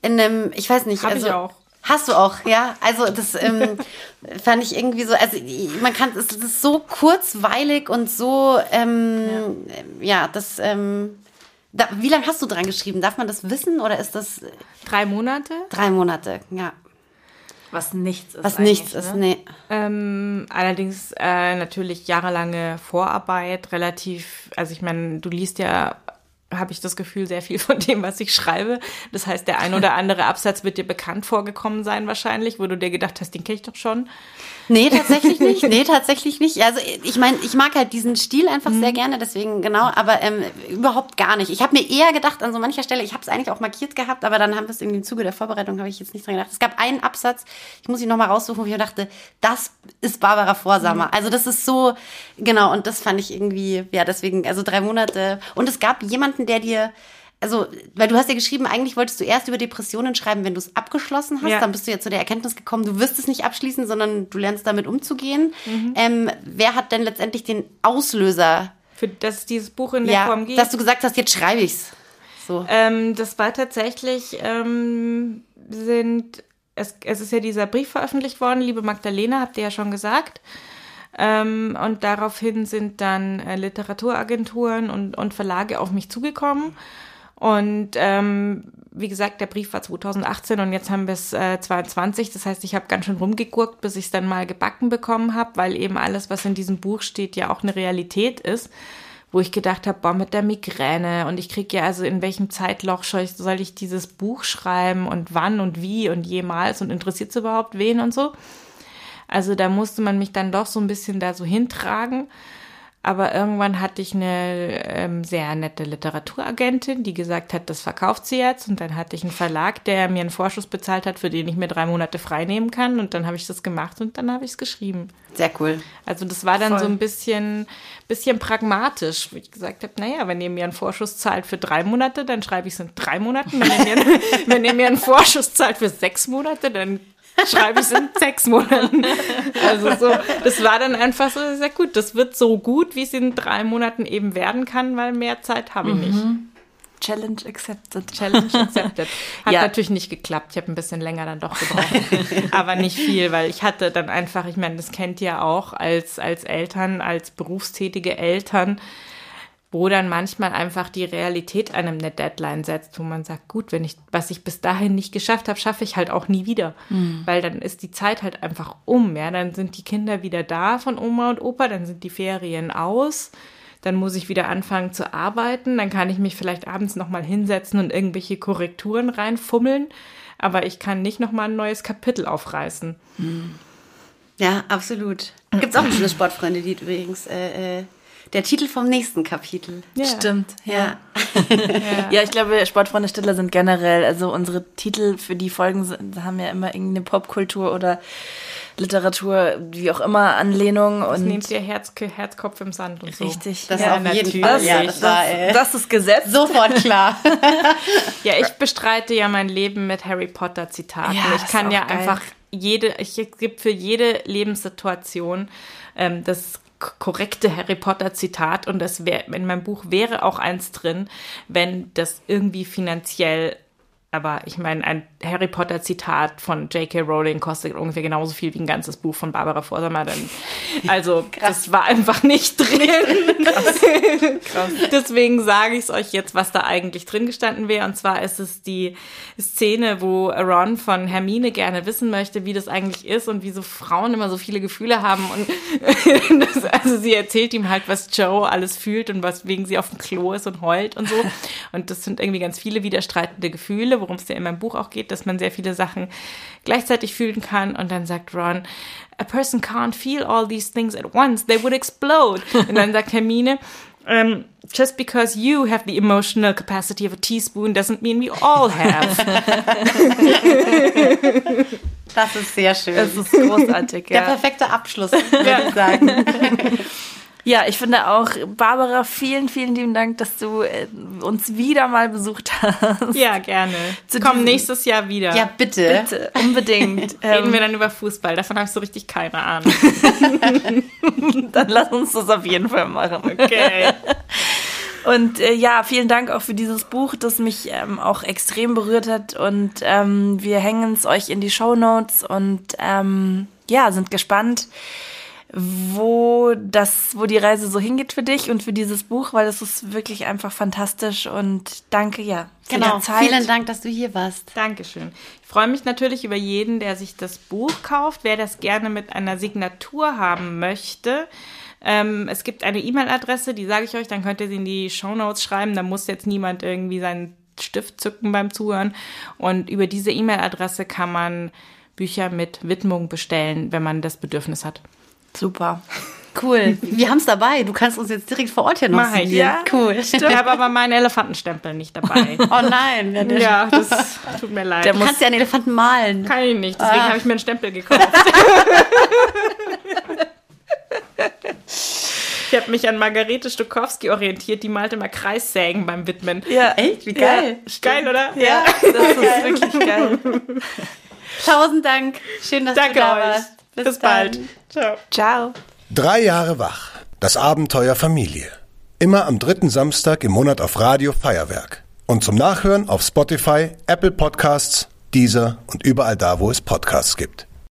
in einem, ich weiß nicht, Hab ich also. auch. Hast du auch, ja. Also das ähm, <laughs> fand ich irgendwie so, also man kann, es ist so kurzweilig und so, ähm, ja. ja, das, ähm, da, wie lange hast du dran geschrieben? Darf man das wissen oder ist das? Drei Monate. Drei Monate, ja. Was nichts ist. Was nichts ist, ne? nee. Ähm, allerdings äh, natürlich jahrelange Vorarbeit, relativ, also ich meine, du liest ja habe ich das Gefühl, sehr viel von dem, was ich schreibe. Das heißt, der ein oder <laughs> andere Absatz wird dir bekannt vorgekommen sein wahrscheinlich, wo du dir gedacht hast, den kenne ich doch schon. Nee, tatsächlich nicht. <laughs> Nee, tatsächlich nicht. Also ich meine, ich mag halt diesen Stil einfach Mhm. sehr gerne, deswegen genau, aber ähm, überhaupt gar nicht. Ich habe mir eher gedacht an so mancher Stelle, ich habe es eigentlich auch markiert gehabt, aber dann haben wir es irgendwie im Zuge der Vorbereitung, habe ich jetzt nicht dran gedacht. Es gab einen Absatz, ich muss ihn nochmal raussuchen, wo ich mir dachte, das ist Barbara Mhm. Vorsamer. Also das ist so, genau, und das fand ich irgendwie, ja, deswegen, also drei Monate. Und es gab jemanden, der dir also, weil du hast ja geschrieben, eigentlich wolltest du erst über Depressionen schreiben, wenn du es abgeschlossen hast. Ja. Dann bist du ja zu der Erkenntnis gekommen, du wirst es nicht abschließen, sondern du lernst damit umzugehen. Mhm. Ähm, wer hat denn letztendlich den Auslöser, Für dass es dieses Buch in der ja, Form gibt. dass du gesagt hast, jetzt schreibe ich's? So. Ähm, das war tatsächlich, ähm, sind, es, es ist ja dieser Brief veröffentlicht worden, liebe Magdalena, habt ihr ja schon gesagt. Ähm, und daraufhin sind dann äh, Literaturagenturen und, und Verlage auf mich zugekommen. Und ähm, wie gesagt, der Brief war 2018 und jetzt haben wir es äh, 22. Das heißt, ich habe ganz schön rumgegurkt, bis ich es dann mal gebacken bekommen habe, weil eben alles, was in diesem Buch steht, ja auch eine Realität ist wo ich gedacht habe, boah, mit der Migräne und ich kriege ja also in welchem Zeitloch soll ich, soll ich dieses Buch schreiben und wann und wie und jemals und interessiert es überhaupt wen und so. Also da musste man mich dann doch so ein bisschen da so hintragen. Aber irgendwann hatte ich eine ähm, sehr nette Literaturagentin, die gesagt hat, das verkauft sie jetzt. Und dann hatte ich einen Verlag, der mir einen Vorschuss bezahlt hat, für den ich mir drei Monate frei nehmen kann. Und dann habe ich das gemacht und dann habe ich es geschrieben. Sehr cool. Also das war dann Voll. so ein bisschen, bisschen pragmatisch, wo ich gesagt habe, naja, wenn ihr mir einen Vorschuss zahlt für drei Monate, dann schreibe ich es in drei Monaten. Wenn ihr, mir, <laughs> wenn ihr mir einen Vorschuss zahlt für sechs Monate, dann schreibe ich es in sechs Monaten. Also so, das war dann einfach so, sehr gut, das wird so gut, wie es in drei Monaten eben werden kann, weil mehr Zeit habe ich nicht. Challenge accepted. Challenge accepted. Hat Ja. natürlich nicht geklappt. Ich habe ein bisschen länger dann doch gebraucht. Aber nicht viel, weil ich hatte dann einfach, ich meine, das kennt ihr auch als, als Eltern, als berufstätige Eltern, wo dann manchmal einfach die Realität einem eine Deadline setzt, wo man sagt, gut, wenn ich, was ich bis dahin nicht geschafft habe, schaffe ich halt auch nie wieder. Weil dann ist die Zeit halt einfach um, ja. Dann sind die Kinder wieder da von Oma und Opa, dann sind die Ferien aus dann muss ich wieder anfangen zu arbeiten, dann kann ich mich vielleicht abends nochmal hinsetzen und irgendwelche Korrekturen reinfummeln, aber ich kann nicht nochmal ein neues Kapitel aufreißen. Ja, absolut. Gibt's auch ein schönes Sportfreunde-Lied übrigens. Äh, äh, der Titel vom nächsten Kapitel. Ja. Stimmt, ja. Ja. <laughs> Ja, ich glaube, Sportfreunde Stiller sind generell, also unsere Titel für die Folgen sind, haben ja immer irgendeine Popkultur oder Literatur, wie auch immer, Anlehnung Das und nehmt ihr Herz, Herzkopf im Sand und so. richtig. Das Ja, auf jeden. Fall. Ja, das, war äh, das ist Gesetz. sofort klar. <laughs> Ja, ich bestreite ja mein Leben mit Harry Potter Zitaten. Ja, ich das kann ja geil. einfach jede, ich es gibt für jede Lebenssituation ähm, das korrekte Harry Potter Zitat und das wäre in meinem Buch wäre auch eins drin, wenn das irgendwie finanziell aber ich meine, ein Harry Potter Zitat von J.K. Rowling kostet ungefähr genauso viel wie ein ganzes Buch von Barbara Vorsamer. <laughs> Also, das war einfach nicht drin. <laughs> Deswegen sage ich es euch jetzt, was da eigentlich drin gestanden wäre. Und zwar ist es die Szene, wo Ron von Hermine gerne wissen möchte, wie das eigentlich ist und wieso Frauen immer so viele Gefühle haben. Und <laughs> das, also sie erzählt ihm halt, was Joe alles fühlt und was wegen sie auf dem Klo ist und heult und so. Und das sind irgendwie ganz viele widerstreitende Gefühle, worum es ja in meinem Buch auch geht, dass man sehr viele Sachen gleichzeitig fühlen kann. Und dann sagt Ron, a person can't feel all these things at once, they would explode. <laughs> Und dann sagt Hermine, um, just because you have the emotional capacity of a teaspoon doesn't mean we all have. Das ist sehr schön. Das ist großartig, der ja. perfekte Abschluss, würde ich sagen. <laughs> Ja, ich finde auch, Barbara, vielen, vielen lieben Dank, dass du äh, uns wieder mal besucht hast. ja, gerne. Zu Komm diesem- nächstes Jahr wieder. Ja, bitte. Bitte, unbedingt. <laughs> Reden Ähm, wir dann über Fußball. Davon habe ich so richtig keine Ahnung. <laughs> dann lass uns das auf jeden Fall machen. Okay. <laughs> Und äh, ja, vielen Dank auch für dieses Buch, das mich ähm, auch extrem berührt hat. Und ähm, wir hängen es euch in die Show Notes und ähm, ja, sind gespannt, wo das, wo die Reise so hingeht für dich und für dieses Buch, weil es ist wirklich einfach fantastisch und danke, ja. Genau. Vielen Dank, dass du hier warst. Dankeschön. Ich freue mich natürlich über jeden, der sich das Buch kauft. Wer das gerne mit einer Signatur haben möchte, ähm, es gibt eine E-Mail-Adresse, die sage ich euch, dann könnt ihr sie in die Shownotes schreiben. Da muss jetzt niemand irgendwie seinen Stift zücken beim Zuhören. Und über diese E-Mail-Adresse kann man Bücher mit Widmung bestellen, wenn man das Bedürfnis hat. Super. Cool. Wir haben es dabei. Du kannst uns jetzt direkt vor Ort hier noch Mach ich, ja. Cool. Ich habe aber meinen Elefantenstempel nicht dabei. <laughs> Oh nein. der- ja, das tut mir leid. Der Du kannst ja einen Elefanten malen. Kann ich nicht, deswegen Ah. habe ich mir einen Stempel gekauft. <laughs> ich habe mich an Margarete Stokowski orientiert, die malte mal Kreissägen beim Widmen. Ja. Echt? Wie geil. Geil, oder? Ja, das ist wirklich <laughs> geil. Tausend Dank. Schön, dass Danke du da euch. Bis, dann. bald. Ciao. Ciao. Drei Jahre wach. Das Abenteuer Familie. Immer am dritten Samstag im Monat auf Radio Feuerwerk. Und zum Nachhören auf Spotify, Apple Podcasts, Deezer und überall da, wo es Podcasts gibt.